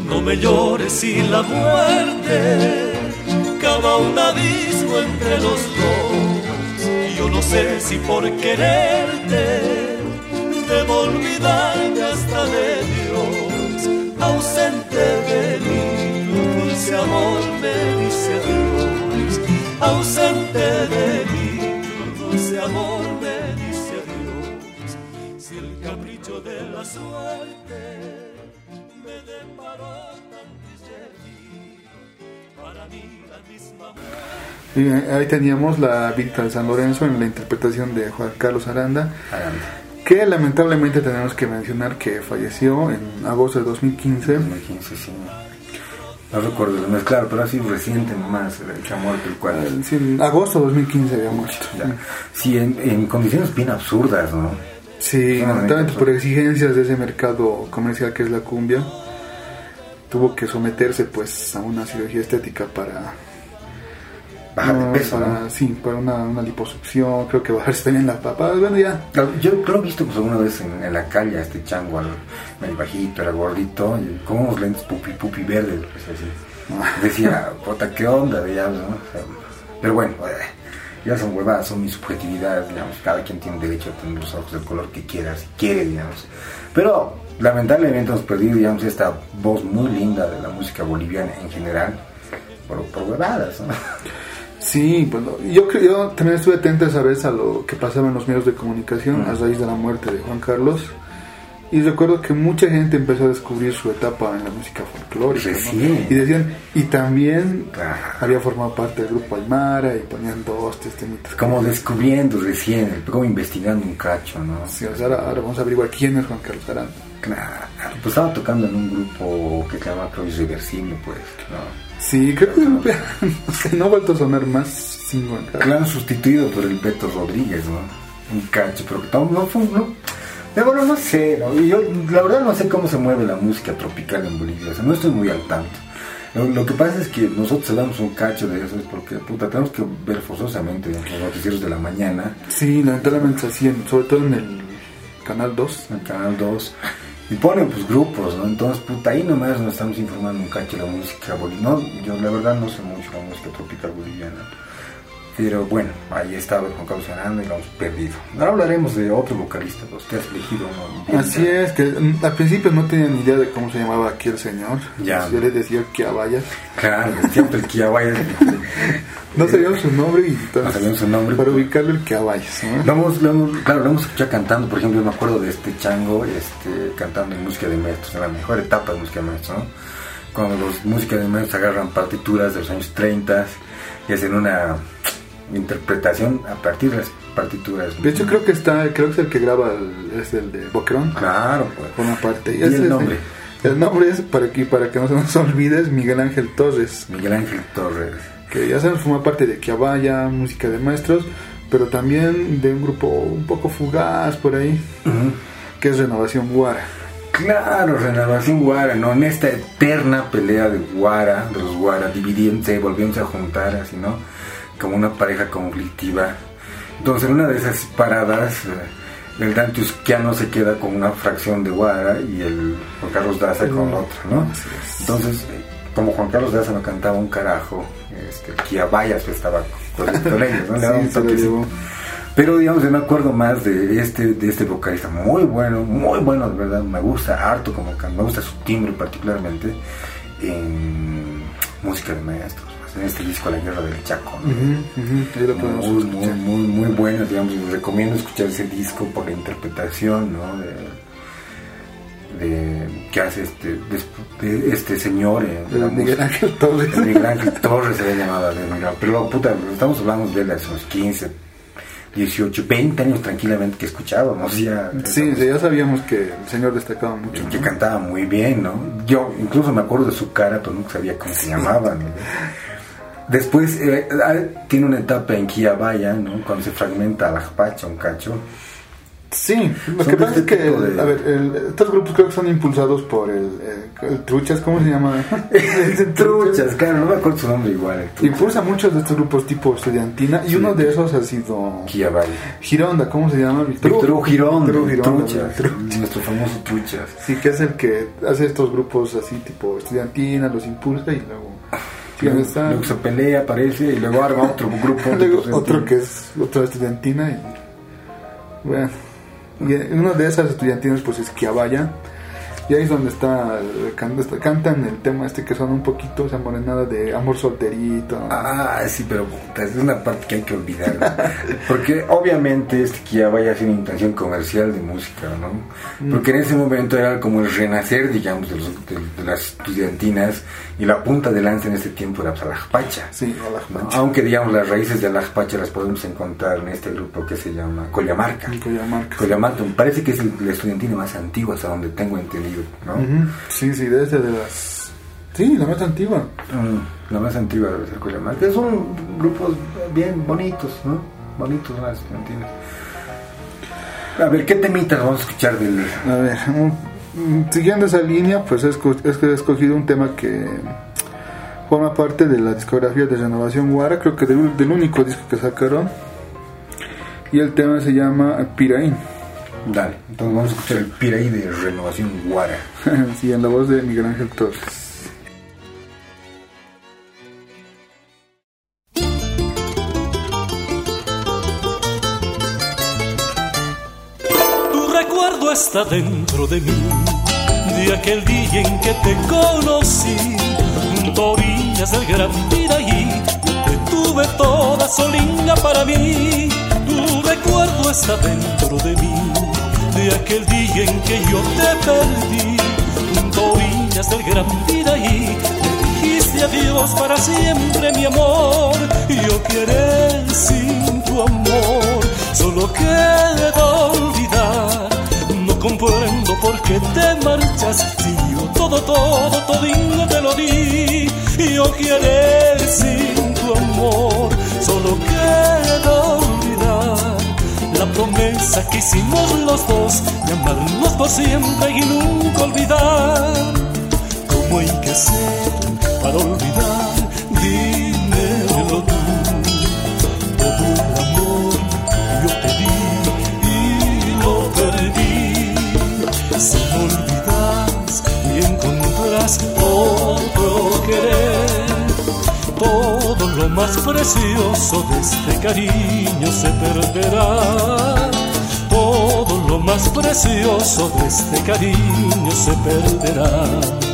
No me llores y la muerte cava un abismo entre los dos. Yo no sé si por quererte debo olvidarme hasta de Dios, ausente de mí, dulce amor me dice adiós, ausente de mí, tu dulce amor me dice adiós. Si el capricho de la suerte me deparó tan triste para mí la misma Y eh, ahí teníamos la Víctima de San Lorenzo en la interpretación de Juan Carlos Aranda, que lamentablemente tenemos que mencionar que falleció en agosto de 2015. 2015, sí. No recuerdo el mes, claro, pero así reciente nomás, el que ha muerto el cual. Eh, sí, en agosto de 2015 había muerto. Ya. Sí, en, en condiciones bien absurdas, ¿no? Sí, no, por exigencias de ese mercado comercial que es la cumbia, tuvo que someterse pues a una cirugía estética para Bajar de peso, para- ¿no? sí, para una, una liposucción, creo que bajarse también la papa, bueno ya, Yo creo que he visto pues, alguna vez en, en la calle a este chango, al medio bajito, era gordito, y con unos lentes pupi pupi verdes, pues, así. Decía, [laughs] puta, ¿qué onda, digamos, no? O sea, pero bueno, eh, ya son huevadas, son mis subjetividades, digamos, cada quien tiene derecho a tener los ojos del color que quiera, si quiere, digamos. Pero lamentablemente hemos perdido, digamos, esta voz muy linda de la música boliviana en general, por, por huevadas, ¿no? [laughs] Sí, pues no, yo, yo también estuve atento esa vez a lo que pasaba en los medios de comunicación Mm. a raíz de la muerte de Juan Carlos. Y recuerdo que mucha gente empezó a descubrir su etapa en la música folclórica. ¿no? Recién. Y decían, y también había formado parte del grupo Aymara y ponían dos, tres temitas. Como descubriendo recién, como investigando un cacho, ¿no? Sí, o sea, ahora, ahora vamos a averiguar quién es Juan Carlos Aranda. Claro, pues estaba tocando en un grupo que se llama creo Irreversible, pues, ¿no? Sí, creo que [laughs] no, sé, no ha vuelto a sonar más Juan Carlos. Claro, sustituido por el Beto Rodríguez, ¿no? Un cacho, pero que no, no fue, no, de bueno, no sé, ¿no? Y yo la verdad no sé cómo se mueve la música tropical en Bolivia, o sea, no estoy muy al tanto. Lo, lo que pasa es que nosotros hablamos un cacho de eso, es porque, puta, tenemos que ver forzosamente los noticieros de la mañana, Sí, lamentablemente se hacían, sobre todo en el Canal 2. en el Canal 2, y ponen pues grupos, ¿no? Entonces, puta, ahí nomás nos estamos informando un cacho de la música boliviana. No, yo la verdad no sé mucho la música tropical boliviana. Pero bueno, ahí estaba Aranda y lo hemos perdido. Ahora hablaremos de otro vocalista, pues que has elegido. ¿no? Así es, que mm, al principio no tenía ni idea de cómo se llamaba aquí el señor. Ya. Yo le decía que vaya. Claro, siempre el Kia vaya. [laughs] No sabíamos su nombre y entonces, No sabíamos su nombre. para ubicarlo el. Lo hemos, lo hemos- claro, lo hemos escuchado cantando, por ejemplo, yo me acuerdo de este chango este, cantando en música de maestros, en la mejor etapa de música de maestros, ¿no? Cuando los músicos de maestros agarran partituras de los años 30 y hacen una interpretación a partir de las partituras. De hecho creo que está, creo que es el que graba el, es el de Boquerón. Claro, pues. Por una parte. ¿Y ese el es nombre? El nombre es, para que, para que no se nos olvide, es Miguel Ángel Torres. Miguel Ángel Torres. Que ya saben, forma parte de Quiabaya, música de maestros, pero también de un grupo un poco fugaz por ahí, que es Renovación Guara. Claro, Renovación Guara, ¿no? En esta eterna pelea de Guara, de los Guara, dividiéndose, volviéndose a juntar, así, ¿no? Como una pareja conflictiva. Entonces, en una de esas paradas, eh, el Dantius Quiano se queda con una fracción de Guara y el Juan Carlos Daza con otra, ¿no? Entonces, eh, como Juan Carlos Daza no cantaba un carajo, este, Kia Bayas pues, estaba con, con ellos, ¿no? [laughs] Le daba un toquecito. Pero digamos, yo me acuerdo más de este, de este vocalista, muy bueno, muy bueno, de verdad, me gusta harto como can- me gusta su timbre particularmente en música de maestros, en este disco La Guerra del Chaco. muy, muy, muy, muy bueno, digamos, les recomiendo escuchar ese disco por la interpretación, ¿no? De, de que hace este, de, de este señor eh, de Miguel. Ángel Torres. Miguel Ángel Torres se había llamado de Miguel. Pero puta, estamos hablando de él hace unos 15, 18, 20 años tranquilamente que escuchábamos ya. Sí, sí, ya sabíamos que el señor destacaba mucho. Y que ¿no? cantaba muy bien, ¿no? Yo incluso me acuerdo de su cara, pero nunca sabía cómo se llamaba, ¿no? Después eh, tiene una etapa en Quiabaya, ¿no? Cuando se fragmenta a la Pacha, un cacho. Sí, lo Son que pasa es este que, tipo de- a ver, el- estos grupos creo que son impulsados por el, eh, el Truchas, ¿cómo se llama? [laughs] [laughs] Truchas, claro, no me acuerdo su nombre igual. Impulsa muchos de estos grupos tipo estudiantina y Sí. uno de esos ha sido Valle. Gironda, ¿cómo se llama? De Gironda, Truchas, Truchas. nuestro famoso Truchas. Sí, que es el que hace estos grupos así tipo estudiantina, los impulsa y luego... Luego, está- luego se pelea, aparece y luego arma otro grupo. [laughs] Luego otro que es otra estudiantina y bueno y uno de esas estudiantinas pues es Quiabaya y ahí es donde está, el- can- está- cantan el tema este que son un poquito esa morenada de amor solterito Ah, sí, pero es una parte que hay que olvidar. Porque obviamente este que ya vaya a ser intención comercial de música, ¿no? Porque en ese momento era como el renacer, digamos, de, los- de- de las estudiantinas y la punta de lanza en este tiempo era pues, Alajpacha. sí hola ¿no? Aunque, digamos, las raíces de Alajpacha las podemos encontrar en este grupo que se llama Collamarca. Coyamarca. Collamarca, me parece que es el- la estudiantina más antigua hasta donde tengo entendido, ¿no? Sí sí desde de las sí la más antigua Mm, La más antigua debe ser Coyamarca. Son grupos bien bonitos, ¿no? Bonitos las estudiantinas. A ver, ¿qué temitas vamos a escuchar del... a ver siguiendo esa línea pues es que he escogido un tema que forma parte de la discografía de Renovación Guara creo que del, del único disco que sacaron y el tema se llama Piraín Dale, entonces vamos a escuchar el Piraí de Renovación Guara. [laughs] sí, en la voz de Miguel Ángel Torres. Tu recuerdo está dentro de mí, de aquel día en que te conocí, junto a orillas del gran Piraí, que tuve toda solinga para mí. Recuerdo está dentro de mí, de aquel día en que yo te perdí, junto a orillas del gran Piraí, me dijiste adiós para siempre mi amor, y yo quiero sin tu amor, solo queda olvidar. No comprendo por qué te marchas, si yo todo, todo, todingo te lo di, y yo quiero sin tu amor, solo queda olvidar. La promesa que hicimos los dos de amarnos por siempre y nunca olvidar. ¿Cómo hay que hacer para olvidar? Más precioso de este cariño se perderá. Todo lo más precioso de este cariño se perderá.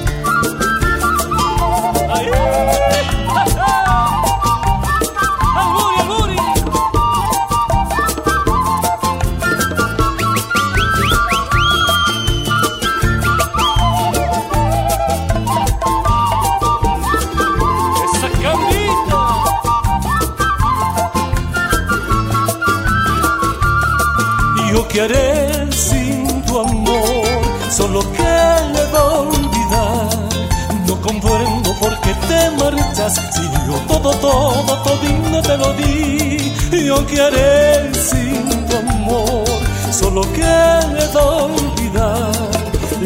Que haré sin tu amor, solo queda olvidar.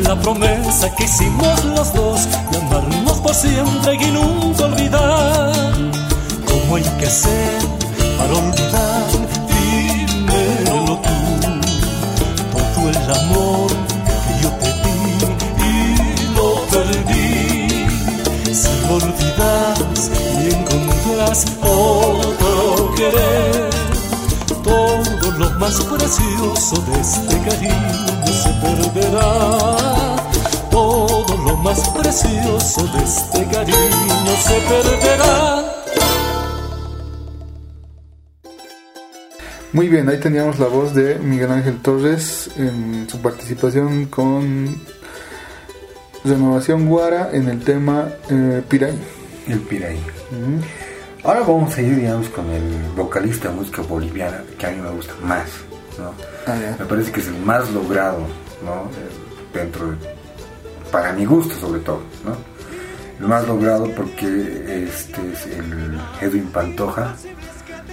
La promesa que hicimos los dos de amarnos por siempre y nunca olvidar. ¿Cómo hay que hacer más precioso de este cariño se perderá. Todo lo más precioso de este cariño se perderá. Muy bien, ahí teníamos la voz de Miguel Ángel Torres en su participación con Renovación Guara en el tema eh, Piraí. El Piraí. Ahora vamos a ir, digamos, con el vocalista de música boliviana, que a mí me gusta más, ¿no? Ah. Me parece que es el más logrado, ¿no? Dentro de, para mi gusto sobre todo, ¿no? El más logrado porque este es el Edwin Pantoja,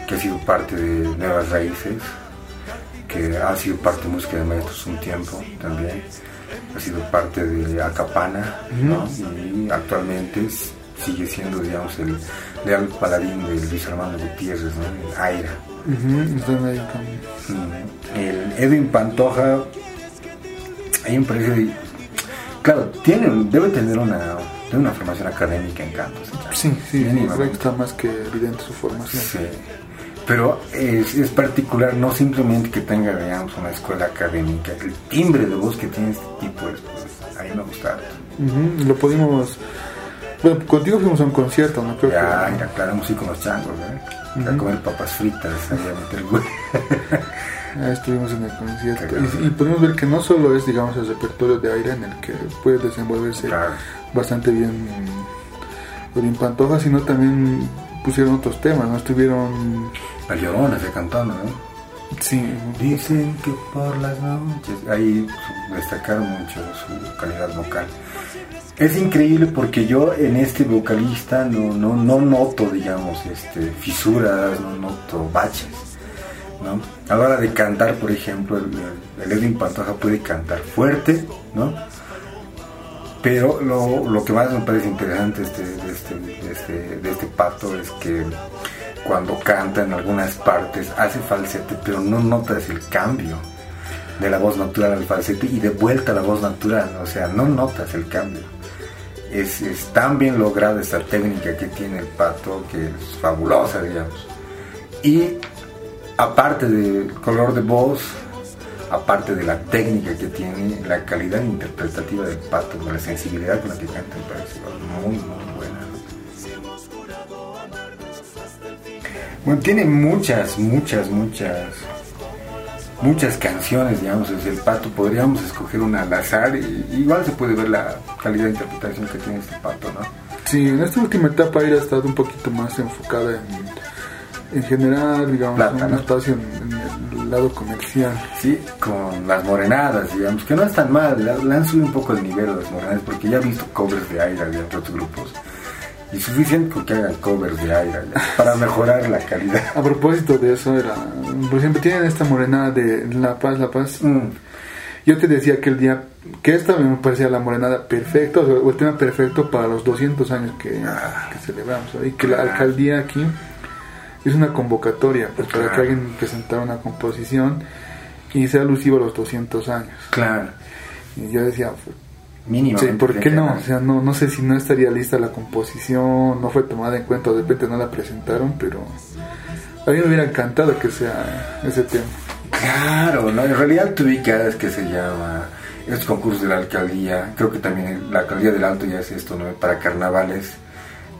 que ha sido parte de Nuevas Raíces, que ha sido parte de música de maestros un tiempo también. Ha sido parte de Acapana, ¿no? Y actualmente sigue siendo, digamos, el leal paladín de Luis Armando Gutiérrez, ¿no? El Aira. El Edwin Pantoja, hay un precio Claro, tiene, debe tener una, una formación académica en canto. Sí, sí, está más que evidente su formación. Sí. Pero es, es, particular, no simplemente que tenga, digamos, una escuela académica, el timbre de voz que tiene este tipo, es, pues, a mí me gusta. Lo pudimos bueno, contigo fuimos a un concierto, ¿no? Creo ya, que... ya, claro, así con los changos, ¿eh? A comer papas fritas, allá meter güey. [laughs] Ah, estuvimos en el concierto. Y, podemos ver que no solo es, digamos, el repertorio de aire en el que puede desenvolverse bastante bien bien Pantoja, sino también pusieron otros temas, ¿no? Estuvieron... La Llorona se cantando, ¿no? Sí. Dicen que por las noches... Ahí destacaron mucho su calidad vocal. Es increíble porque yo en este vocalista no, no, no noto, digamos, este, fisuras, no noto baches. ¿no? A la hora de cantar, por ejemplo, el, Edwin Pantoja puede cantar fuerte, ¿no? Pero lo, lo que más me parece interesante este, de, este, este, de este pato es que cuando canta en algunas partes hace falsete, pero no notas el cambio de la voz natural al falsete y de vuelta a la voz natural, o sea, no notas el cambio es, tan bien lograda esta técnica que tiene el pato que es fabulosa, digamos. Y aparte del color de voz, aparte de la técnica que tiene, la calidad interpretativa del pato, la sensibilidad con la que canta, me parece muy, muy buena. Bueno, tiene muchas, muchas, muchas muchas canciones, digamos, desde el pato, podríamos escoger una al azar y igual se puede ver la calidad de interpretación que tiene este pato, ¿no? Sí, en esta última etapa ha estado un poquito más enfocada en, en general, digamos, un espacio en, el lado comercial. Sí, con las morenadas, digamos, que no es tan mal, le, han subido un poco el nivel a las morenadas, porque ya he visto covers de aire de otros grupos y suficiente con que hagan covers de aire para mejorar la calidad. A propósito de eso, era, por ejemplo, tienen esta morenada de La Paz, La Paz. Mm. Yo te decía que el día que esta me parecía la morenada perfecta, o, el tema perfecto para los 200 años que, ah. celebramos. Y que la alcaldía aquí es una convocatoria pues, para que alguien presentara una composición y sea alusivo a los 200 años. Claro. Y yo decía, mínimo Sí, ¿por qué no? O sea, no, no sé si no estaría lista la composición, no fue tomada en cuenta, de repente no la presentaron, pero a mí me hubiera encantado que sea ese tema. Claro, ¿no? en realidad tú es que se llama estos concursos de la alcaldía, creo que también la alcaldía del Alto ya es esto, ¿no? Para carnavales,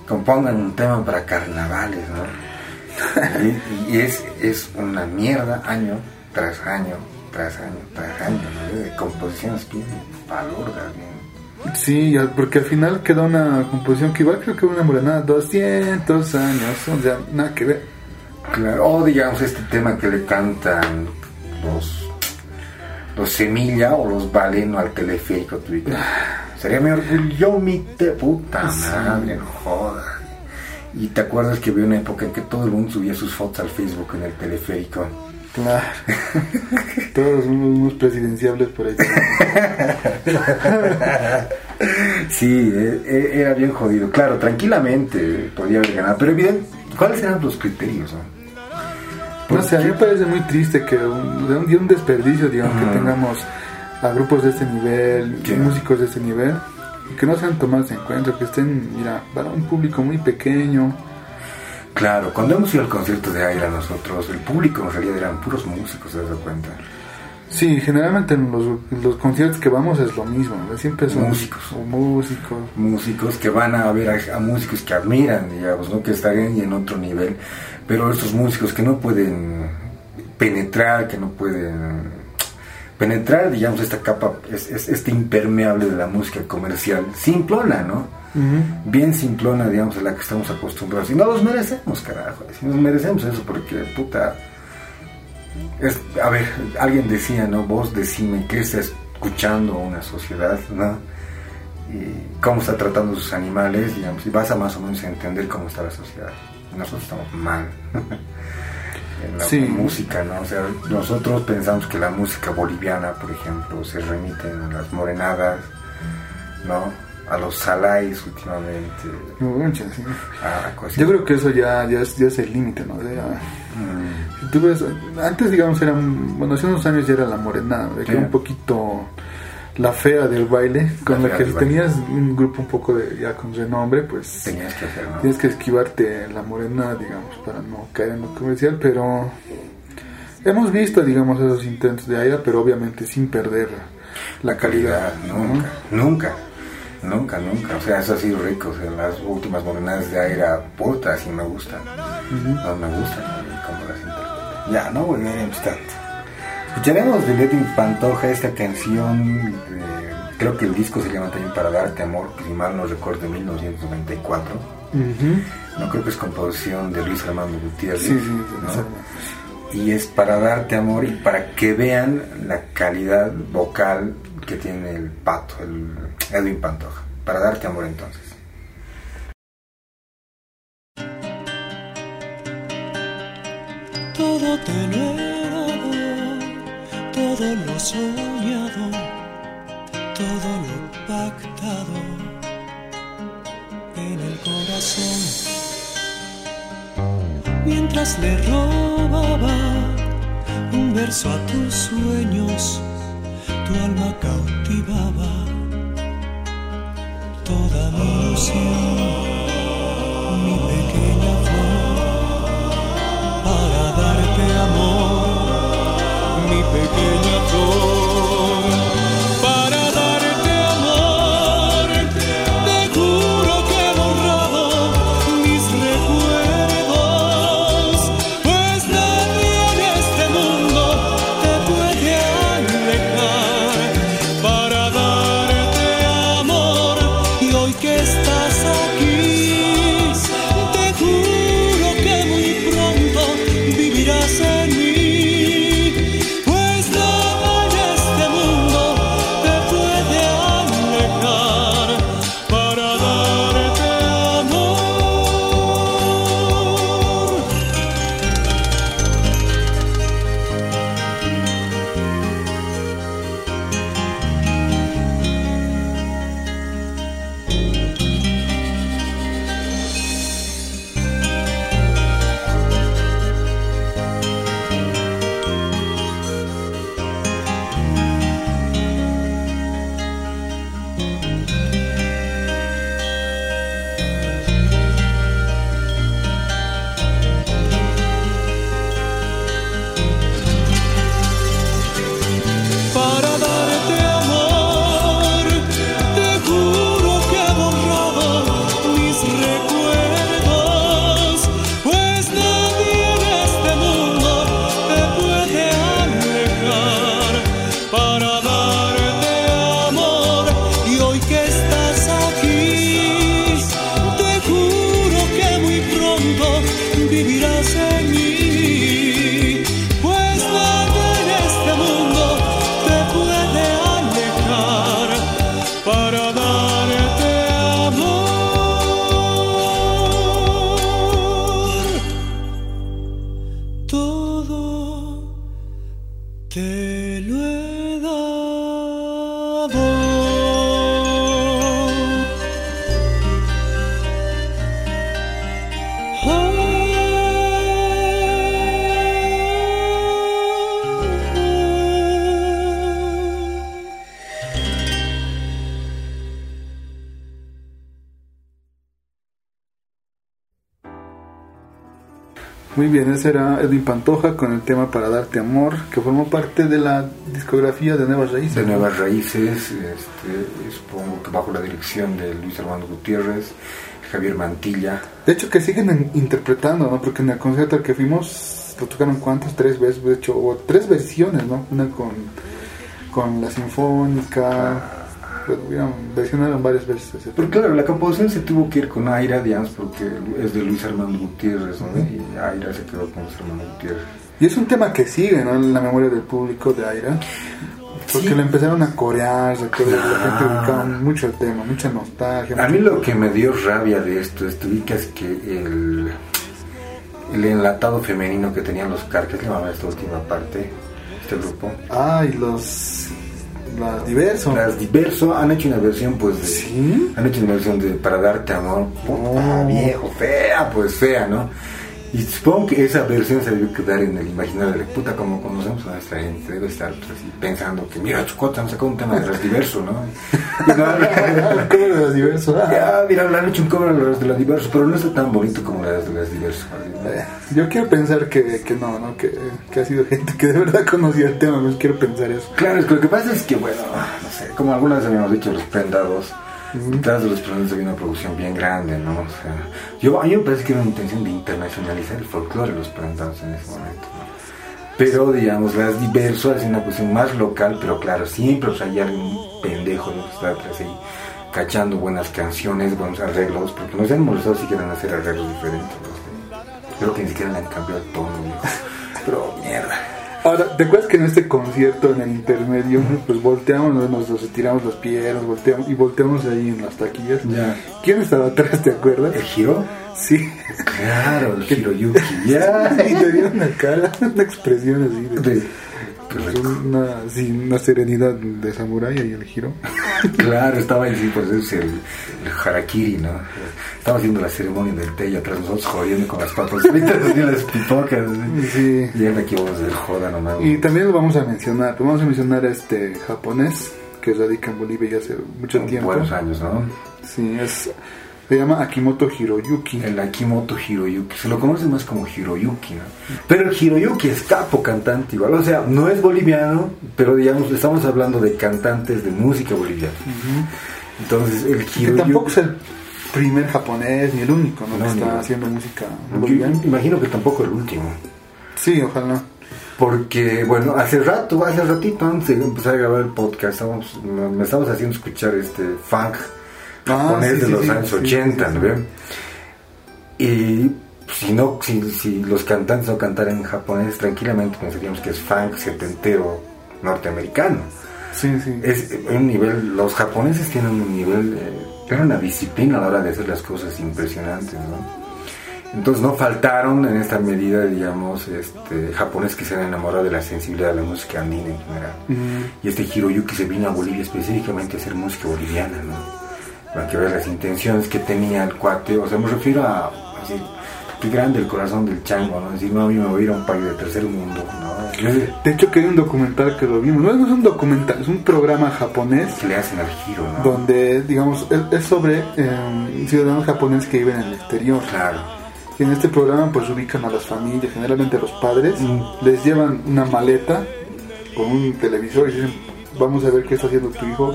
compongan un tema para carnavales, ¿no? y, es, es una mierda año tras año, tras año, tras año, ¿no? De composiciones bien palurdas, bien Sí, porque al final queda una composición que igual creo que una morenada 200 años, o sea, nada que ver. Claro, o digamos este tema que le cantan los, los Semilla o los Valeno al teleférico. Sería mi orgullo, mi te puta madre, joda. Y te acuerdas que había una época en que todo el mundo subía sus fotos al Facebook en el teleférico. Claro. [laughs] Todos unos presidenciables por ahí. [laughs] sí, e, e, era bien jodido. Claro, tranquilamente podía haber ganado. Pero bien, ¿cuáles eran los criterios? No, sé, a mí me parece muy triste que un, de un, desperdicio, digamos, que tengamos a grupos de este nivel, músicos de este nivel, y que no sean tomados en cuenta, que estén, mira, para un público muy pequeño Claro, cuando hemos ido al concierto de Aira nosotros, el público en realidad eran puros músicos, ¿te das cuenta? Sí, generalmente en los, conciertos que vamos es lo mismo, siempre son músicos. Músicos. Músicos que van a ver a, músicos que admiran, digamos, ¿no? que están en otro nivel, pero estos músicos que no pueden penetrar, que no pueden penetrar, digamos, esta capa, es, este impermeable de la música comercial, simplona, ¿no? Bien simplona, digamos, a la que estamos acostumbrados. Y no los merecemos, carajo. Si nos merecemos eso, porque, puta. Es, a ver, alguien decía, ¿no? Vos decime qué está escuchando una sociedad, ¿no? Y cómo está tratando sus animales, digamos, y vas a más o menos entender cómo está la sociedad. Nosotros estamos mal. [laughs] en la Sí. música, ¿no? O sea, nosotros pensamos que la música boliviana, por ejemplo, se remite a las morenadas, ¿no? A los salais últimamente, sí. Yo creo que eso ya, ya, es, ya es el límite, ¿no? Ya- Mm, si tú ves, antes, digamos, eran, bueno, hace unos años ya era la morena, era un poquito la fea del baile, con La que baile. tenías un grupo un poco de, ya con renombre, pues tenías que hacer, ¿no? tienes que esquivarte la morena, digamos, para no caer en lo comercial, pero hemos visto, digamos, esos intentos de Aira, pero obviamente sin perder la calidad. calidad, ¿no? nunca, nunca, nunca. O sea, eso ha sido rico. O sea, las últimas morenadas de aire puta, sí me gustan. No me gustan como las. Ya, no volveremos tanto. Escucharemos de Leti Pantoja esta canción. creo que el disco se llama también Para Darte Amor, que si mal no recuerdo, de 1994. Ujú. No creo que es composición de Luis Armando Gutiérrez. Sí, sí, ¿no? y es para darte amor y para que vean la calidad vocal que tiene el pato, el Edwin Pantoja. Para darte amor entonces. Todo te lo he dado, todo lo soñado, todo lo pactado en el corazón. Mientras le robaba un verso a tus sueños, tu alma cautivaba toda mi ilusión, mi pequeña flor para darte amor, mi pequeña flor. Muy bien, ese era Edwin Pantoja con el tema Para Darte Amor, que formó parte de la discografía de Nuevas Raíces. De. Nuevas Raíces, este, supongo que bajo la dirección de Luis Armando Gutiérrez, Javier Mantilla. De hecho, que siguen en- interpretando, ¿no? Porque en el concierto al que fuimos lo tocaron cuántas, tres veces, de hecho, o tres versiones, ¿no? Una con, con la sinfónica, pero, digamos, versionaron varias veces. Pero claro, la composición se tuvo que ir con Aira, digamos, porque es de Luis Armando Gutiérrez, ¿no? Y Aira se quedó con Luis Armando Gutiérrez. Y es un tema que sigue, ¿no? En la memoria del público de Aira. Porque Sí. lo empezaron a corear, recuerdo, la gente Claro. ubicaba mucho el tema, mucha nostalgia. A mí lo que me dio rabia de esto es, tú ubicas que el, el enlatado femenino que tenían los Carques, le llamaban esta última parte, este grupo. Ah, y los. Las diverso. Las Diverso han hecho una versión, pues, de- ¿Sí? han hecho una versión de Para darte amor, puta, Oh. viejo, fea, pues fea, ¿no? Y supongo que esa versión se debió quedar en el imaginario de puta, como conocemos a nuestra gente, debe estar pues, así, pensando que, mira, Chucota han sacado un tema de las Diverso, ¿no? Y no, [laughs] ¿Cómo de las diverso? Ah, Ya, mira, le han hecho un cover a las de las Diverso, pero no está tan bonito como las de las Diverso. eh, Yo quiero pensar que, que no, ¿no? Que, que ha sido gente que de verdad conocía el tema, pues quiero pensar eso. Claro, es que lo que pasa es que, bueno, no sé, como algunas habíamos dicho, los prendados, detrás de los prendados había una producción bien grande, ¿no? O sea, yo, a mí me parece que era una intención de internacionalizar el folclore de los prendados en ese momento, ¿no? Pero, digamos, las diversas una cuestión más local, pero claro, siempre pues, hay algún pendejo ¿no? que está atrás ahí cachando buenas canciones, buenos arreglos, porque nos han molestado si quieren hacer arreglos diferentes. ¿no? Creo que ni siquiera le han cambiado el tono, ¿no? [laughs] pero mierda. Ahora, ¿te acuerdas que en este concierto, en el intermedio, pues volteamos, nos, estiramos las piernas, volteamos y volteamos ahí en las taquillas? Ya. ¿Quién estaba atrás, te acuerdas? ¿El giro? Sí. Claro, el [laughs] Hiroyuki, ya. [laughs] y te dio una cara, [laughs] una expresión así de... De- rico. Una, sí, una serenidad de samurái ahí el giro. [laughs] Claro, estaba ahí, sí, pues es el, el harakiri, ¿no? Estaba haciendo la ceremonia del té y atrás nosotros jodiendo con las papas fritas, así las pipocas. Sí. Y ahora aquí vamos del joda nomás. Y también lo vamos a mencionar, vamos a mencionar a este japonés que radica en Bolivia ya hace mucho tiempo. Buenos años, ¿no? Sí, es, se llama Akimoto Hiroyuki. El Akimoto Hiroyuki, se lo conoce más como Hiroyuki, ¿no? Pero el Hiroyuki es capo cantante igual, o sea, no es boliviano, pero digamos, estamos hablando de cantantes de música boliviana. Entonces, el Que Hiroyuki... tampoco es el primer japonés ni el único ¿no? No, que está haciendo música Yo boliviana. imagino que tampoco el último. Sí, ojalá. Porque, bueno, hace rato, hace ratito antes de empezar a grabar el podcast, estábamos, me estábamos haciendo escuchar este funk Ah, japonés sí, de los sí, años sí, 80, sí, ¿no? Y si no, si, si los cantantes no cantaran en japonés, tranquilamente pensaríamos que es funk setentero norteamericano. Sí, sí. Es un nivel, los japoneses tienen un nivel, eh, tienen una disciplina a la hora de hacer las cosas impresionantes, ¿no? Entonces no faltaron en esta medida, digamos, este, japoneses que se han enamorado de la sensibilidad de la música andina en general. Y este Hiroyuki se vino a Bolivia específicamente a hacer música boliviana, ¿no? Para que veas las intenciones que tenía el cuate, o sea, me refiero a, así, qué grande el corazón del chango, ¿no? Decir, no, a mí me voy a ir a un país de tercer mundo, ¿no? ¿Qué, De hecho, que hay un documental que lo vimos. No, no es un documental, es un programa japonés qué le hacen al giro, no? donde, digamos, es, es sobre eh, ciudadanos japoneses que viven en el exterior. Claro. Y en este programa pues ubican a las familias, generalmente a los padres, Mm. les llevan una maleta con un televisor y dicen, vamos a ver qué está haciendo tu hijo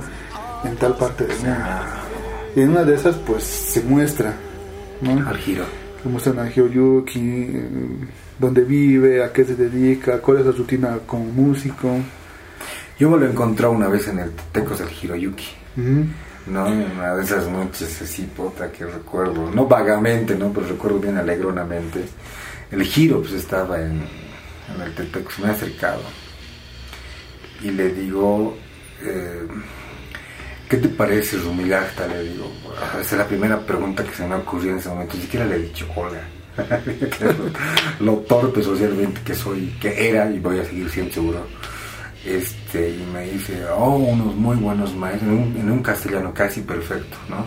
en tal parte del mundo. Ah, Y en una de esas pues se muestra, ¿no? al giro. Se muestran a Hyoyuki, eh, dónde vive, a qué se dedica, cuál es su rutina como músico. Yo me lo encontré una vez en el Tecos del Hiroyuki. Ujú. ¿no? Una de esas noches así, puta, que recuerdo, no vagamente, ¿no? Pero recuerdo bien alegronamente. El giro, pues estaba en, en el Tepex, me ha acercado. Y le digo, eh, ¿qué te parece Rumilacta? Le digo, "Ah, esa es la primera pregunta que se me ha ocurrido en ese momento. Ni siquiera le he dicho hola. [laughs] lo torpe socialmente que soy, que era y voy a seguir siendo seguro. Este, y me dice, oh, unos muy buenos maestros, en un, en un castellano casi perfecto, ¿no?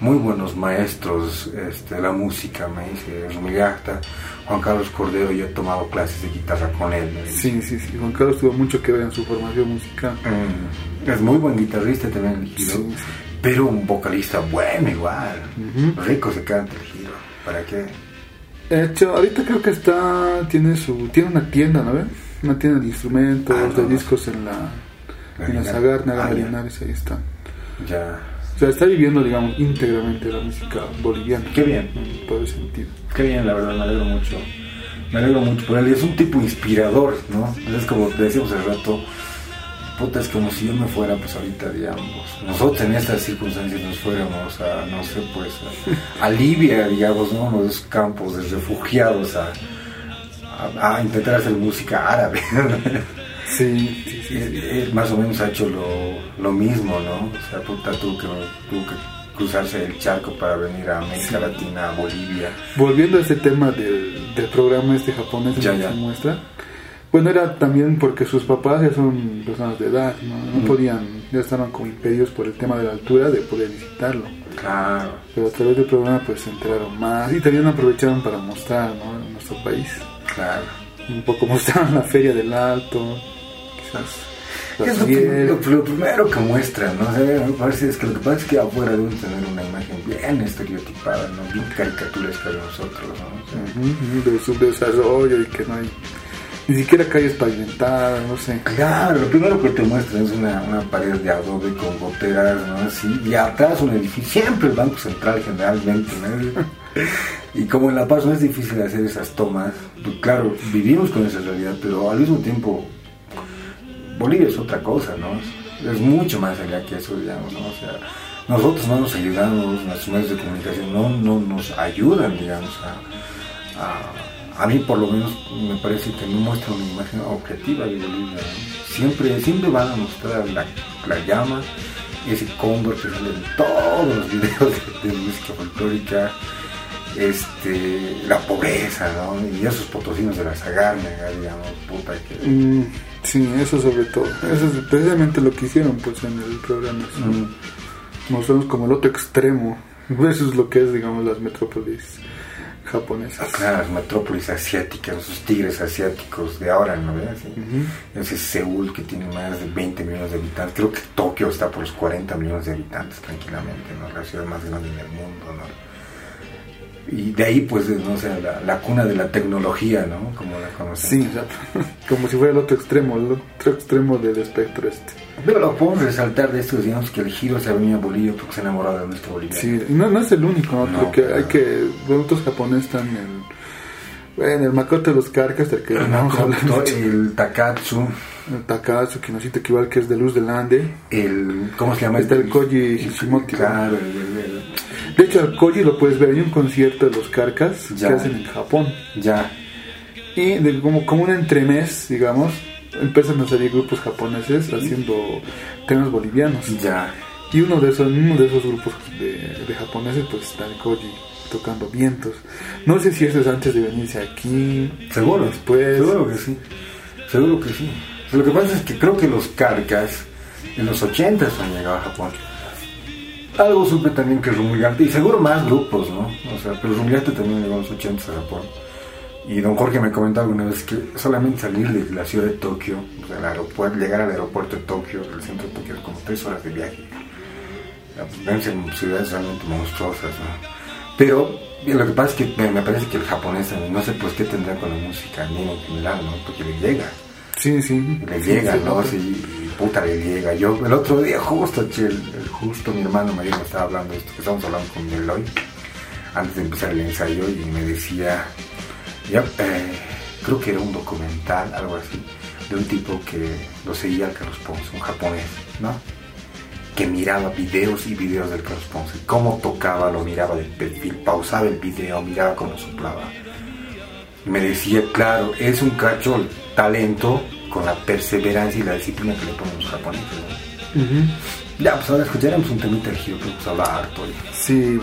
Muy buenos maestros este, de la música, me dice Rumigacta, Juan Carlos Cordero, yo he tomado clases de guitarra con él. Sí, sí, sí. Juan Carlos tuvo mucho que ver en su formación musical. Mm, es muy buen guitarrista también el giro, Sí, sí. pero un vocalista bueno igual. Rico se canta el giro, ¿para qué? De hecho, ahorita creo que está, tiene su, tiene una tienda, ¿no ves? Una tienda de instrumentos, Ah, de discos en la, en la. Sagarna, Ah. Linares, ahí está. Ya, sea, está viviendo, digamos, íntegramente la música boliviana. Qué bien. En todo ese sentido. Qué bien, la verdad, me alegro mucho. Me alegro mucho por él. Es un tipo inspirador, ¿no? Es como decíamos hace rato, puta, es como si yo me fuera, pues ahorita, digamos, nosotros en estas circunstancias nos fuéramos a, no sé, pues, a, a [laughs] Libia, digamos, ¿no? Uno de esos campos de refugiados a, a, a intentar hacer música árabe. [laughs] Sí, sí, sí. Él, él más o menos ha hecho lo, lo mismo, ¿no? O sea, puta, tuvo que, tuvo que cruzarse el charco para venir a América Latina, a Bolivia. Volviendo a ese tema del, del programa este japonés Ya, que ya. se muestra, bueno, era también porque sus papás ya son personas de edad, no, no podían, ya estaban como impedidos por el tema de la altura de poder visitarlo. Claro. Pero a través del programa pues se enteraron más y también aprovecharon para mostrar ¿no? en nuestro país. Claro. Un poco [laughs] mostraron la feria del alto, Es lo, primero que muestran, ¿no? O sea, me parece es que lo que pasa es que afuera deben tener una imagen bien estereotipada, ¿no? Bien caricaturesca de nosotros, ¿no? O sea, de su desarrollo y que no hay ni siquiera calles pavimentadas, no sé. Claro, lo primero que te muestran es una, una pared de adobe con goteras, ¿no? Así, y atrás un edificio, siempre el Banco Central generalmente, ¿no? [laughs] Y como en La Paz no es difícil hacer esas tomas, pues claro, vivimos con esa realidad, pero al mismo tiempo Bolivia es otra cosa, ¿no? Es, mucho más allá que eso, digamos, ¿no? O sea, nosotros no nos ayudamos, nuestros medios de comunicación no, no nos ayudan, digamos, a, mí por lo menos me parece que no muestra una imagen objetiva de Bolivia. Siempre, siempre van a mostrar la, la llama, ese cóndor que sale en todos los videos de, música folclórica, este, la pobreza, ¿no? Y esos potosinos de la Sagárnega, digamos, puta que... Mm, sí, eso sobre todo. Eso es precisamente lo que hicieron pues en el programa. ¿sí? Mm, Mostramos como el otro extremo. Es lo que es, digamos, las metrópolis japonesas. Claro, las metrópolis asiáticas, esos tigres asiáticos de ahora, ¿no ves? Sí. Ese Seúl que tiene más de 20 millones de habitantes. Creo que Tokio está por los 40 millones de habitantes tranquilamente, ¿no? La ciudad más grande del mundo, ¿no? Y de ahí, pues, no sé, la, la cuna de la tecnología, ¿no? Como la conocemos. Sí, [laughs] como si fuera el otro extremo, el otro extremo del espectro este. Pero lo podemos resaltar de esto, digamos, que el giro se ha venido a Bolivia porque se ha enamorado de nuestra Bolivia. Sí, no, no es el único, ¿no? No, porque hay que, otros japoneses están en, en el macote de los carcas, del que El, el Takatsu, El Takatsu, Kinosita Kibal, que es de Luz del Ande. el. ¿Cómo se llama? Está el Koji Hishimoto. Claro, el- De hecho, al Koji lo puedes ver, hay un concierto de los carcas Ya. que hacen en Japón. ya. Y de, como, como un entremés, digamos, empiezan a salir grupos japoneses haciendo temas bolivianos. Ya. Y uno de esos, uno de esos grupos de, de japoneses, pues está el Koji tocando vientos. No sé si eso es antes de venirse aquí. Seguro. Después. Seguro que sí. Seguro que sí. Lo que pasa es que creo que los carcas en los 80 han llegado a Japón. Algo supe también que Rumulgante, y seguro más grupos, ¿no? O sea, pero Rumulgante también llegó en los 80 a Japón. Y don Jorge me comentaba alguna vez que solamente salir de la ciudad de Tokio, o sea, llegar al aeropuerto de Tokio, del centro de Tokio, como tres horas de viaje. Ya, pues, en ciudades realmente monstruosas, ¿no? Pero lo que pasa es que me, parece que el japonés no sé pues qué tendrá con la música, ni en general, ¿no? Porque le llega, Sí, sí. le llega, ¿no? Sí, y puta le llega. Yo el otro día justo, che, justo mi hermano mayor me estaba hablando de esto, que estábamos hablando con Eloy, antes de empezar el ensayo, y me decía, ya, eh, creo que era un documental, algo así, de un tipo que lo seguía al Carlos Ponce, un japonés, ¿no? que miraba videos y videos del Carlos Ponce, cómo tocaba, lo miraba de perfil, pausaba el video, miraba cómo soplaba. Y me decía, claro, es un cacho el talento con la perseverancia y la disciplina que le ponen los japoneses. Ya, pues ahora escucharemos un temita del giro, creo que se habla harto. Sí.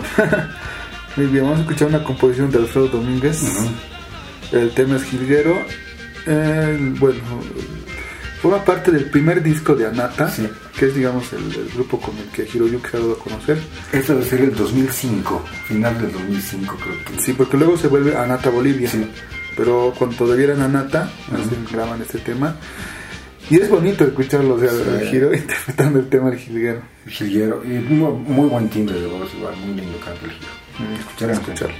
[laughs] Muy bien, vamos a escuchar una composición de Alfredo Domínguez. El tema es Jilguero. Bueno, forma parte del primer disco de Anata, Sí. que es, digamos, el, el grupo con el que Hiroyuki se ha dado a conocer. Esto debe ser el 2005, final del 2005 creo que. Sí, porque luego se vuelve Anata Bolivia. Sí. Pero cuando todavía eran Anata, hacen- graban este tema. Y es bonito escucharlo, o sea, Sí. el Hiro [laughs] interpretando el tema del Jilguero. Gilguero, y muy, muy buen timbre de voz, igual, muy lindo canto el giro. Mm, Escucharemos. escucharlo.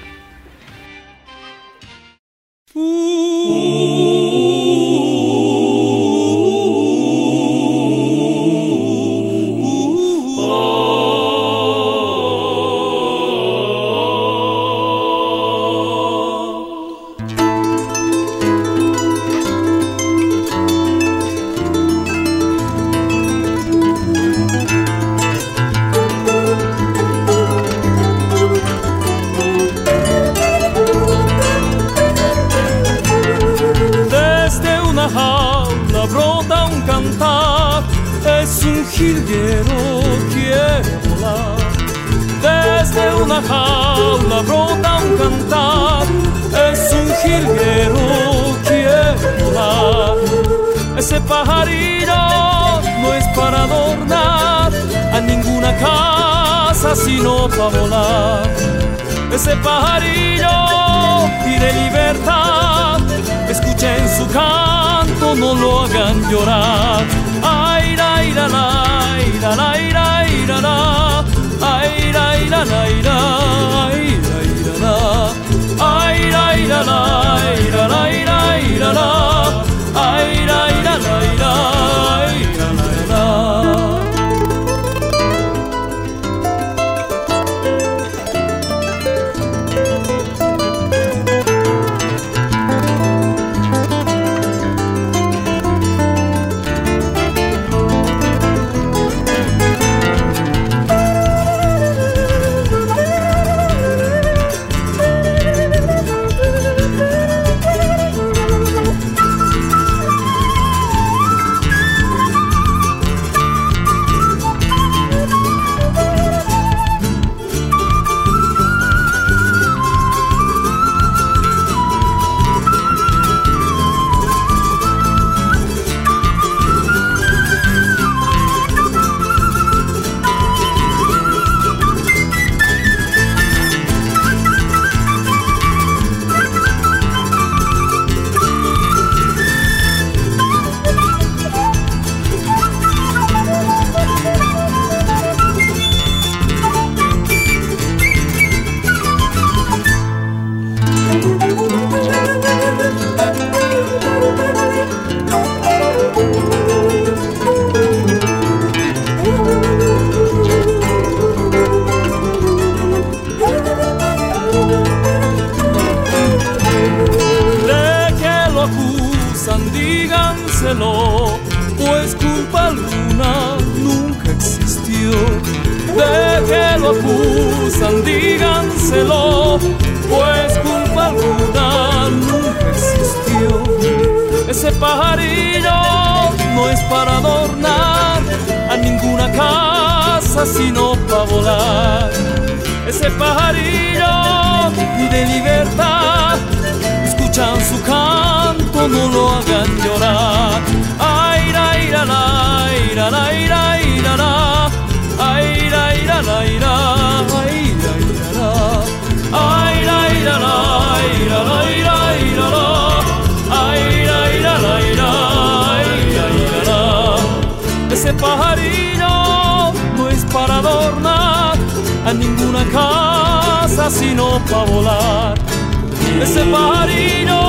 Ese pajarillo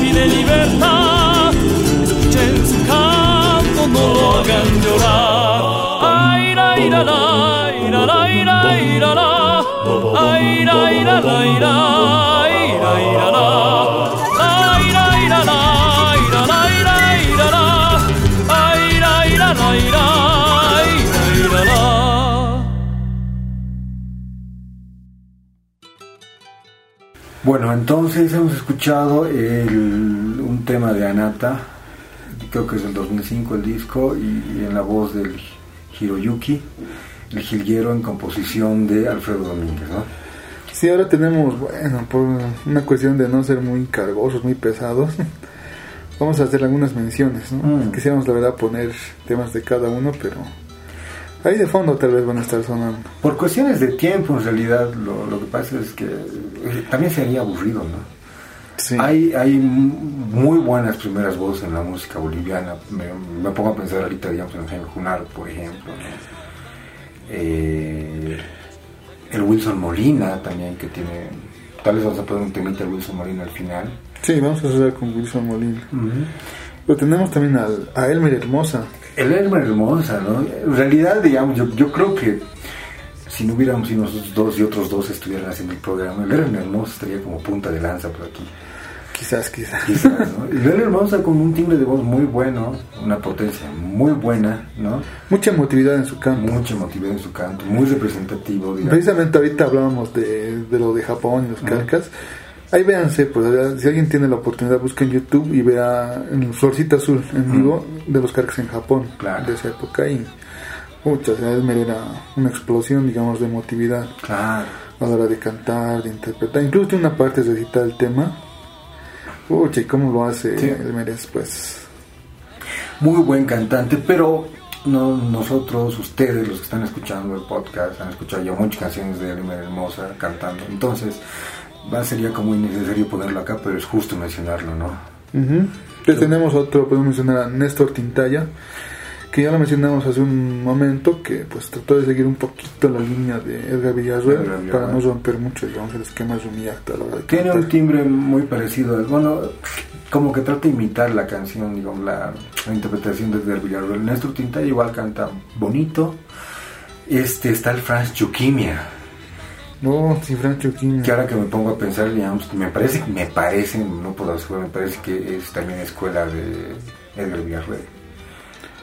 pide libertad. Escuchen su canto, no lo hagan llorar. Ay, la, ira, la, ira, la, ira, la. Ay, la, ira, la, ira, Bueno, entonces hemos escuchado el- un tema de Anata, creo que es del 2005 el disco, y, y en la voz del Hiroyuki, el jilguero en composición de Alfredo Domínguez, ¿no? Sí, ahora tenemos, bueno, por una cuestión de no ser muy cargosos, muy pesados, [laughs] vamos a hacer algunas menciones, ¿no? Mm. Quisiéramos, la verdad, poner temas de cada uno, pero ahí de fondo tal vez van a estar sonando. Por cuestiones de tiempo, en realidad, lo, lo que pasa es que eh, también sería aburrido, ¿no? Sí. Hay, hay muy buenas primeras voces en la música boliviana. Me, me pongo a pensar ahorita, digamos, en Jaime Junaro, por ejemplo. ¿no? Eh, el Wilson Molina también, que tiene... Tal vez vamos a poner un temita al Wilson Molina al final. Sí, vamos a hacer con Wilson Molina. Pero tenemos también al, a Elmer Hermosa. El Elmer Hermosa, ¿no? En realidad, digamos, yo, yo creo que si no hubiéramos sido nosotros dos y otros dos estuvieran haciendo el programa, el Elmer Hermosa estaría como punta de lanza por aquí. Quizás, quizás. Quizás, ¿no? Y Hermosa con un timbre de voz muy bueno, una potencia muy buena, ¿no? Mucha emotividad en su canto. Mucha emotividad en su canto, muy representativo, digamos. Precisamente ahorita hablábamos de, de lo de Japón y los Ajá. calcas. Ahí véanse, pues si alguien tiene la oportunidad, busca en YouTube y vea en Florcita Azul en vivo de los calcas en Japón Claro. de esa época y Muchas, Elmer era una explosión, digamos, de emotividad Claro. a la hora de cantar, de interpretar. Incluso tiene una parte de recitar el tema. Uy, ¿y cómo lo hace Sí. Es pues. Muy buen cantante, pero no nosotros, ustedes, los que están escuchando el podcast, han escuchado ya muchas canciones de Elmer Hermosa cantando. Entonces, va sería como innecesario ponerlo acá, pero es justo mencionarlo, ¿no? Tenemos otro, podemos mencionar a Néstor Tintaya, que ya lo mencionamos hace un momento, que pues trató de seguir un poquito la línea de Edgar Villarruel. para no romper mucho, digamos, el esquema de mi acta a la hora de Tiene un timbre muy parecido, bueno, como que trata de imitar la canción, digamos, la, la interpretación de Edgar Villarreal. Néstor Tintaya igual canta bonito. Este está el Franz Chuquimia, No, sin Francho King. que ahora que me pongo a pensar, digamos, me parece, me parece, no puedo asegurar, me parece que es también escuela de Edgar Villarreal.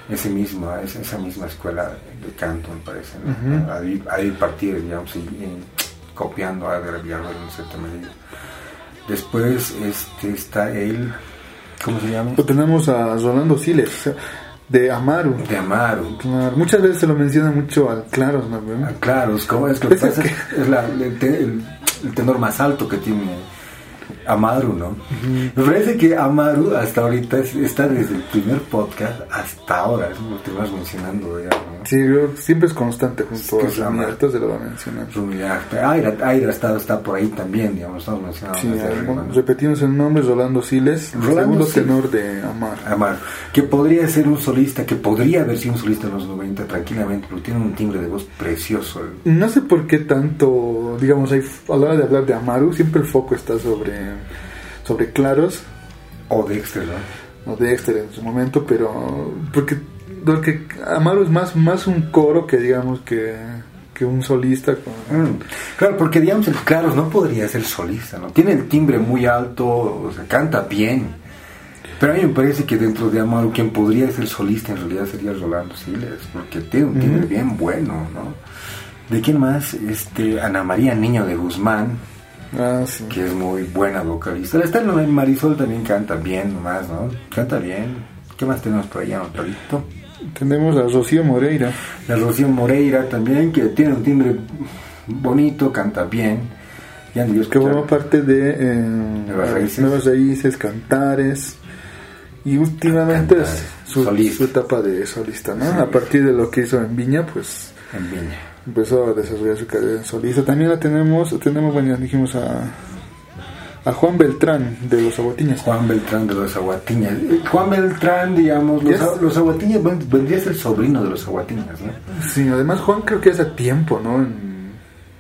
Ese mismo, es- esa misma escuela de canto, me parece. ¿no? Ujú. Ahí, ahí partir, digamos, y, y copiando a Edgar Villarreal en cierta medida. Después este, está él, ¿cómo se llama? Lo tenemos a Rolando Siles, de Amaru. De Amaru. Claro, muchas veces se lo menciona mucho al Claros, ¿no? güey? Ah, Claro, es como es que que Es pasa la- el tenor más alto que tiene Amaru, ¿no? Me parece que Amaru hasta ahorita es- está desde el primer podcast hasta ahora, es lo que vas mencionando ya, ¿no? Sí, yo- siempre es constante junto Es que a Amaru. Se lo va a mencionar. Aira, Aira está, está por ahí también, digamos, estamos mencionando. Sí, bueno, ¿no? repetimos el nombre, Rolando Siles, Rolando segundo Siles. tenor de Amar. Amar, que podría ser un solista, que podría haber sido un solista en los 90 tranquilamente, porque tiene un timbre de voz precioso. No sé por qué tanto, digamos, hay, a la hora de hablar de Amaru, siempre el foco está sobre, sobre Claros, O Dexter, ¿no? o Dexter en su momento, pero porque, porque Amaru es más, más un coro que, digamos, que, que un solista. con- Mm, Claro, porque digamos el Claros no podría ser solista, ¿no? Tiene el timbre muy alto, o sea, canta bien. Pero a mí me parece que dentro de Amaro quien podría ser solista en realidad sería Rolando Siles, porque tiene un timbre bien bueno, ¿no? ¿De quién más? Este, Ana María Niño de Guzmán, Ah, sí. que es muy buena vocalista. Está Marisol también canta bien nomás, ¿no? Canta bien. ¿Qué más tenemos por allá, Antonito? Tenemos a Rocío Moreira. La Rocío Moreira también, que tiene un timbre bonito, canta bien. Ya ni yo que forma parte de eh, Nuevas Raíces. Nuevas Raíces, Cantares. Y últimamente Cantares, su, su etapa de solista, ¿no? Sí. A partir de lo que hizo en Viña, pues en Viña. Empezó a desarrollar su carrera solista. También la tenemos, tenemos, bueno, ya dijimos a, a Juan Beltrán de Los Aguatiñas. Juan Beltrán de los Aguatiñas. Juan Beltrán, digamos, los, los Aguatiñas ven- vendría a ser sobrino de los Aguatiñas, ¿no? Sí, además Juan creo que hace tiempo, ¿no? En-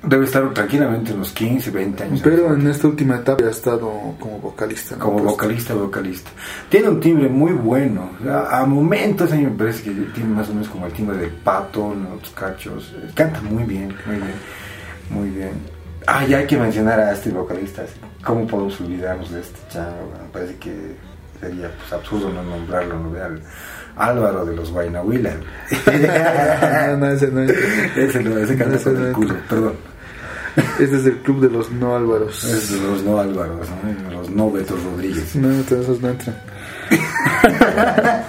Debe estar tranquilamente unos 15, 20 años. pero en esta última etapa ha estado como vocalista. ¿no? como Pues, vocalista, vocalista. Tiene un timbre muy bueno. A, a momentos a mí me parece que tiene más o menos como el timbre de Pato, otros cachos. Canta muy bien, muy bien, muy bien. Ah, ya hay que mencionar a este vocalista. ¿Cómo podemos olvidarnos de este chavo? Me parece que sería pues, absurdo no nombrarlo, no Al- Álvaro de los Guaynahuila. [laughs] no, no, ese no es. ese no, ese canta con el culo, perdón. [laughs] Este es el club de los no Álvaros. Es de los no Álvaros, ¿no? Los no Beto Rodríguez. No, todos esos no entran. [laughs]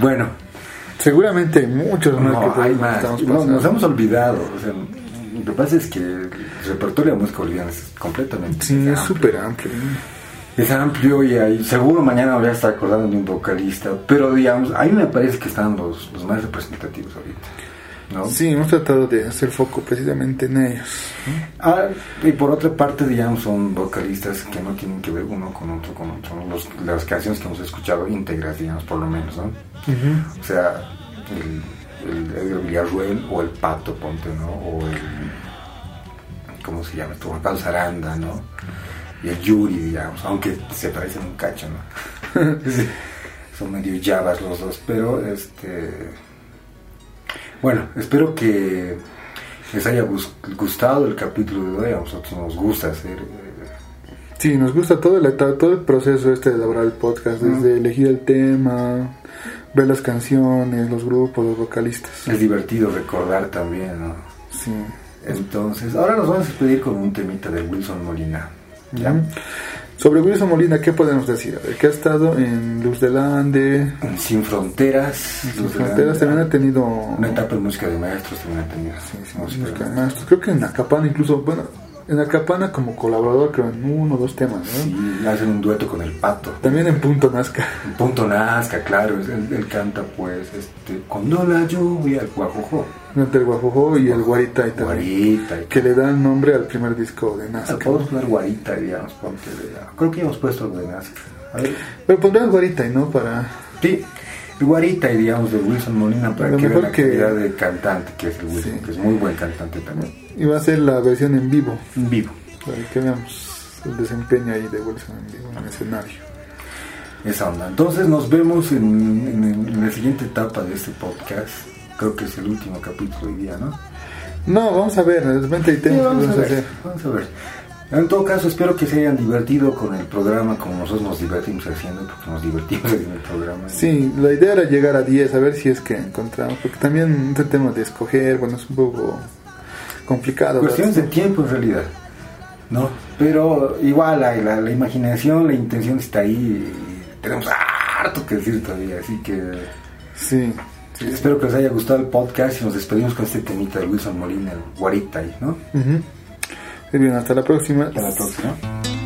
Bueno, Seguramente hay muchos más No, que hay más. estamos No, nos hemos olvidado. O sea, lo que pasa es que el repertorio de música boliviana es completamente Sí, es súper amplio. Es amplio y hay, seguro mañana voy a estar acordando de un vocalista, pero digamos, a mí me parece que están los, los más representativos ahorita. ¿No? Sí, hemos tratado de hacer foco precisamente en ellos. Ah, y por otra parte, digamos, son vocalistas que no tienen que ver uno con otro, con otro. Los, las canciones que hemos escuchado íntegras, digamos, por lo menos, ¿no? O sea, el, el Edgar Villarruel o el Pato Ponte, ¿no? O el. ¿Cómo se llama? Juan Saranda, ¿no? Y el Yuri, digamos, aunque se parecen un cacho, ¿no? [laughs] [laughs] Sí, Son medio llavas los dos, pero este. Bueno, espero que les haya gus- gustado el capítulo de hoy. A nosotros nos gusta hacer. eh, Sí, nos gusta todo el, todo el proceso este de elaborar el podcast, desde elegir el tema, ver las canciones, los grupos, los vocalistas. es divertido recordar también, ¿no? Sí. Entonces, ahora nos vamos a despedir con un temita de Wilson Molina. ¿ya? Sobre Wilson Molina, ¿qué podemos decir? A ver, que ha estado en Luz del Ande, Sin Fronteras. Sin Luz Fronteras, también ha tenido Una etapa de música de maestros también ha tenido. Sí, sí, Música música de de maestros. Creo que en Acapana incluso, bueno, en Acapana como colaborador creo en uno o dos temas, ¿no? Sí, hacen un dueto con el pato. También en Punto Nazca. En Punto Nazca, claro, él, él canta pues este cuando la lluvia, el guajojo, Entre el Guajojo y el Guarita y guarita. y- Que le dan nombre al primer disco de Nazca. Podemos poner guarita, digamos, porque creo que ya hemos puesto algo de Nazca. A ver, Pero pondrás Guarita y no para... sí, guarita, digamos, de Wilson Molina para que vean la que- calidad de cantante que es el Wilson, Sí. que es muy buen cantante también. Y va a ser la versión en vivo, En vivo. para que veamos el desempeño ahí de Wilson en vivo en el escenario. Esa onda. Entonces nos vemos en, en- en la siguiente etapa de este podcast. Creo que es el último capítulo hoy día, ¿no? No, vamos a ver, de repente hay Sí, temas que vamos a vamos a ver. hacer. Vamos a ver. En todo caso, espero que se hayan divertido con el programa como nosotros nos divertimos haciendo, porque nos divertimos en el programa. Sí, la idea era llegar a 10, a ver si es que encontramos, porque también este tema de escoger, bueno, es un poco complicado. Cuestiones de tiempo en realidad. ¿No? Pero igual la, la, la imaginación, la intención está ahí y tenemos harto que decir todavía. Así que Sí, sí. espero que les haya gustado el podcast y nos despedimos con este temita de Wilson Molina, el Guarita, ¿no? Ujú. Muy bien, hasta la próxima. Hasta la próxima.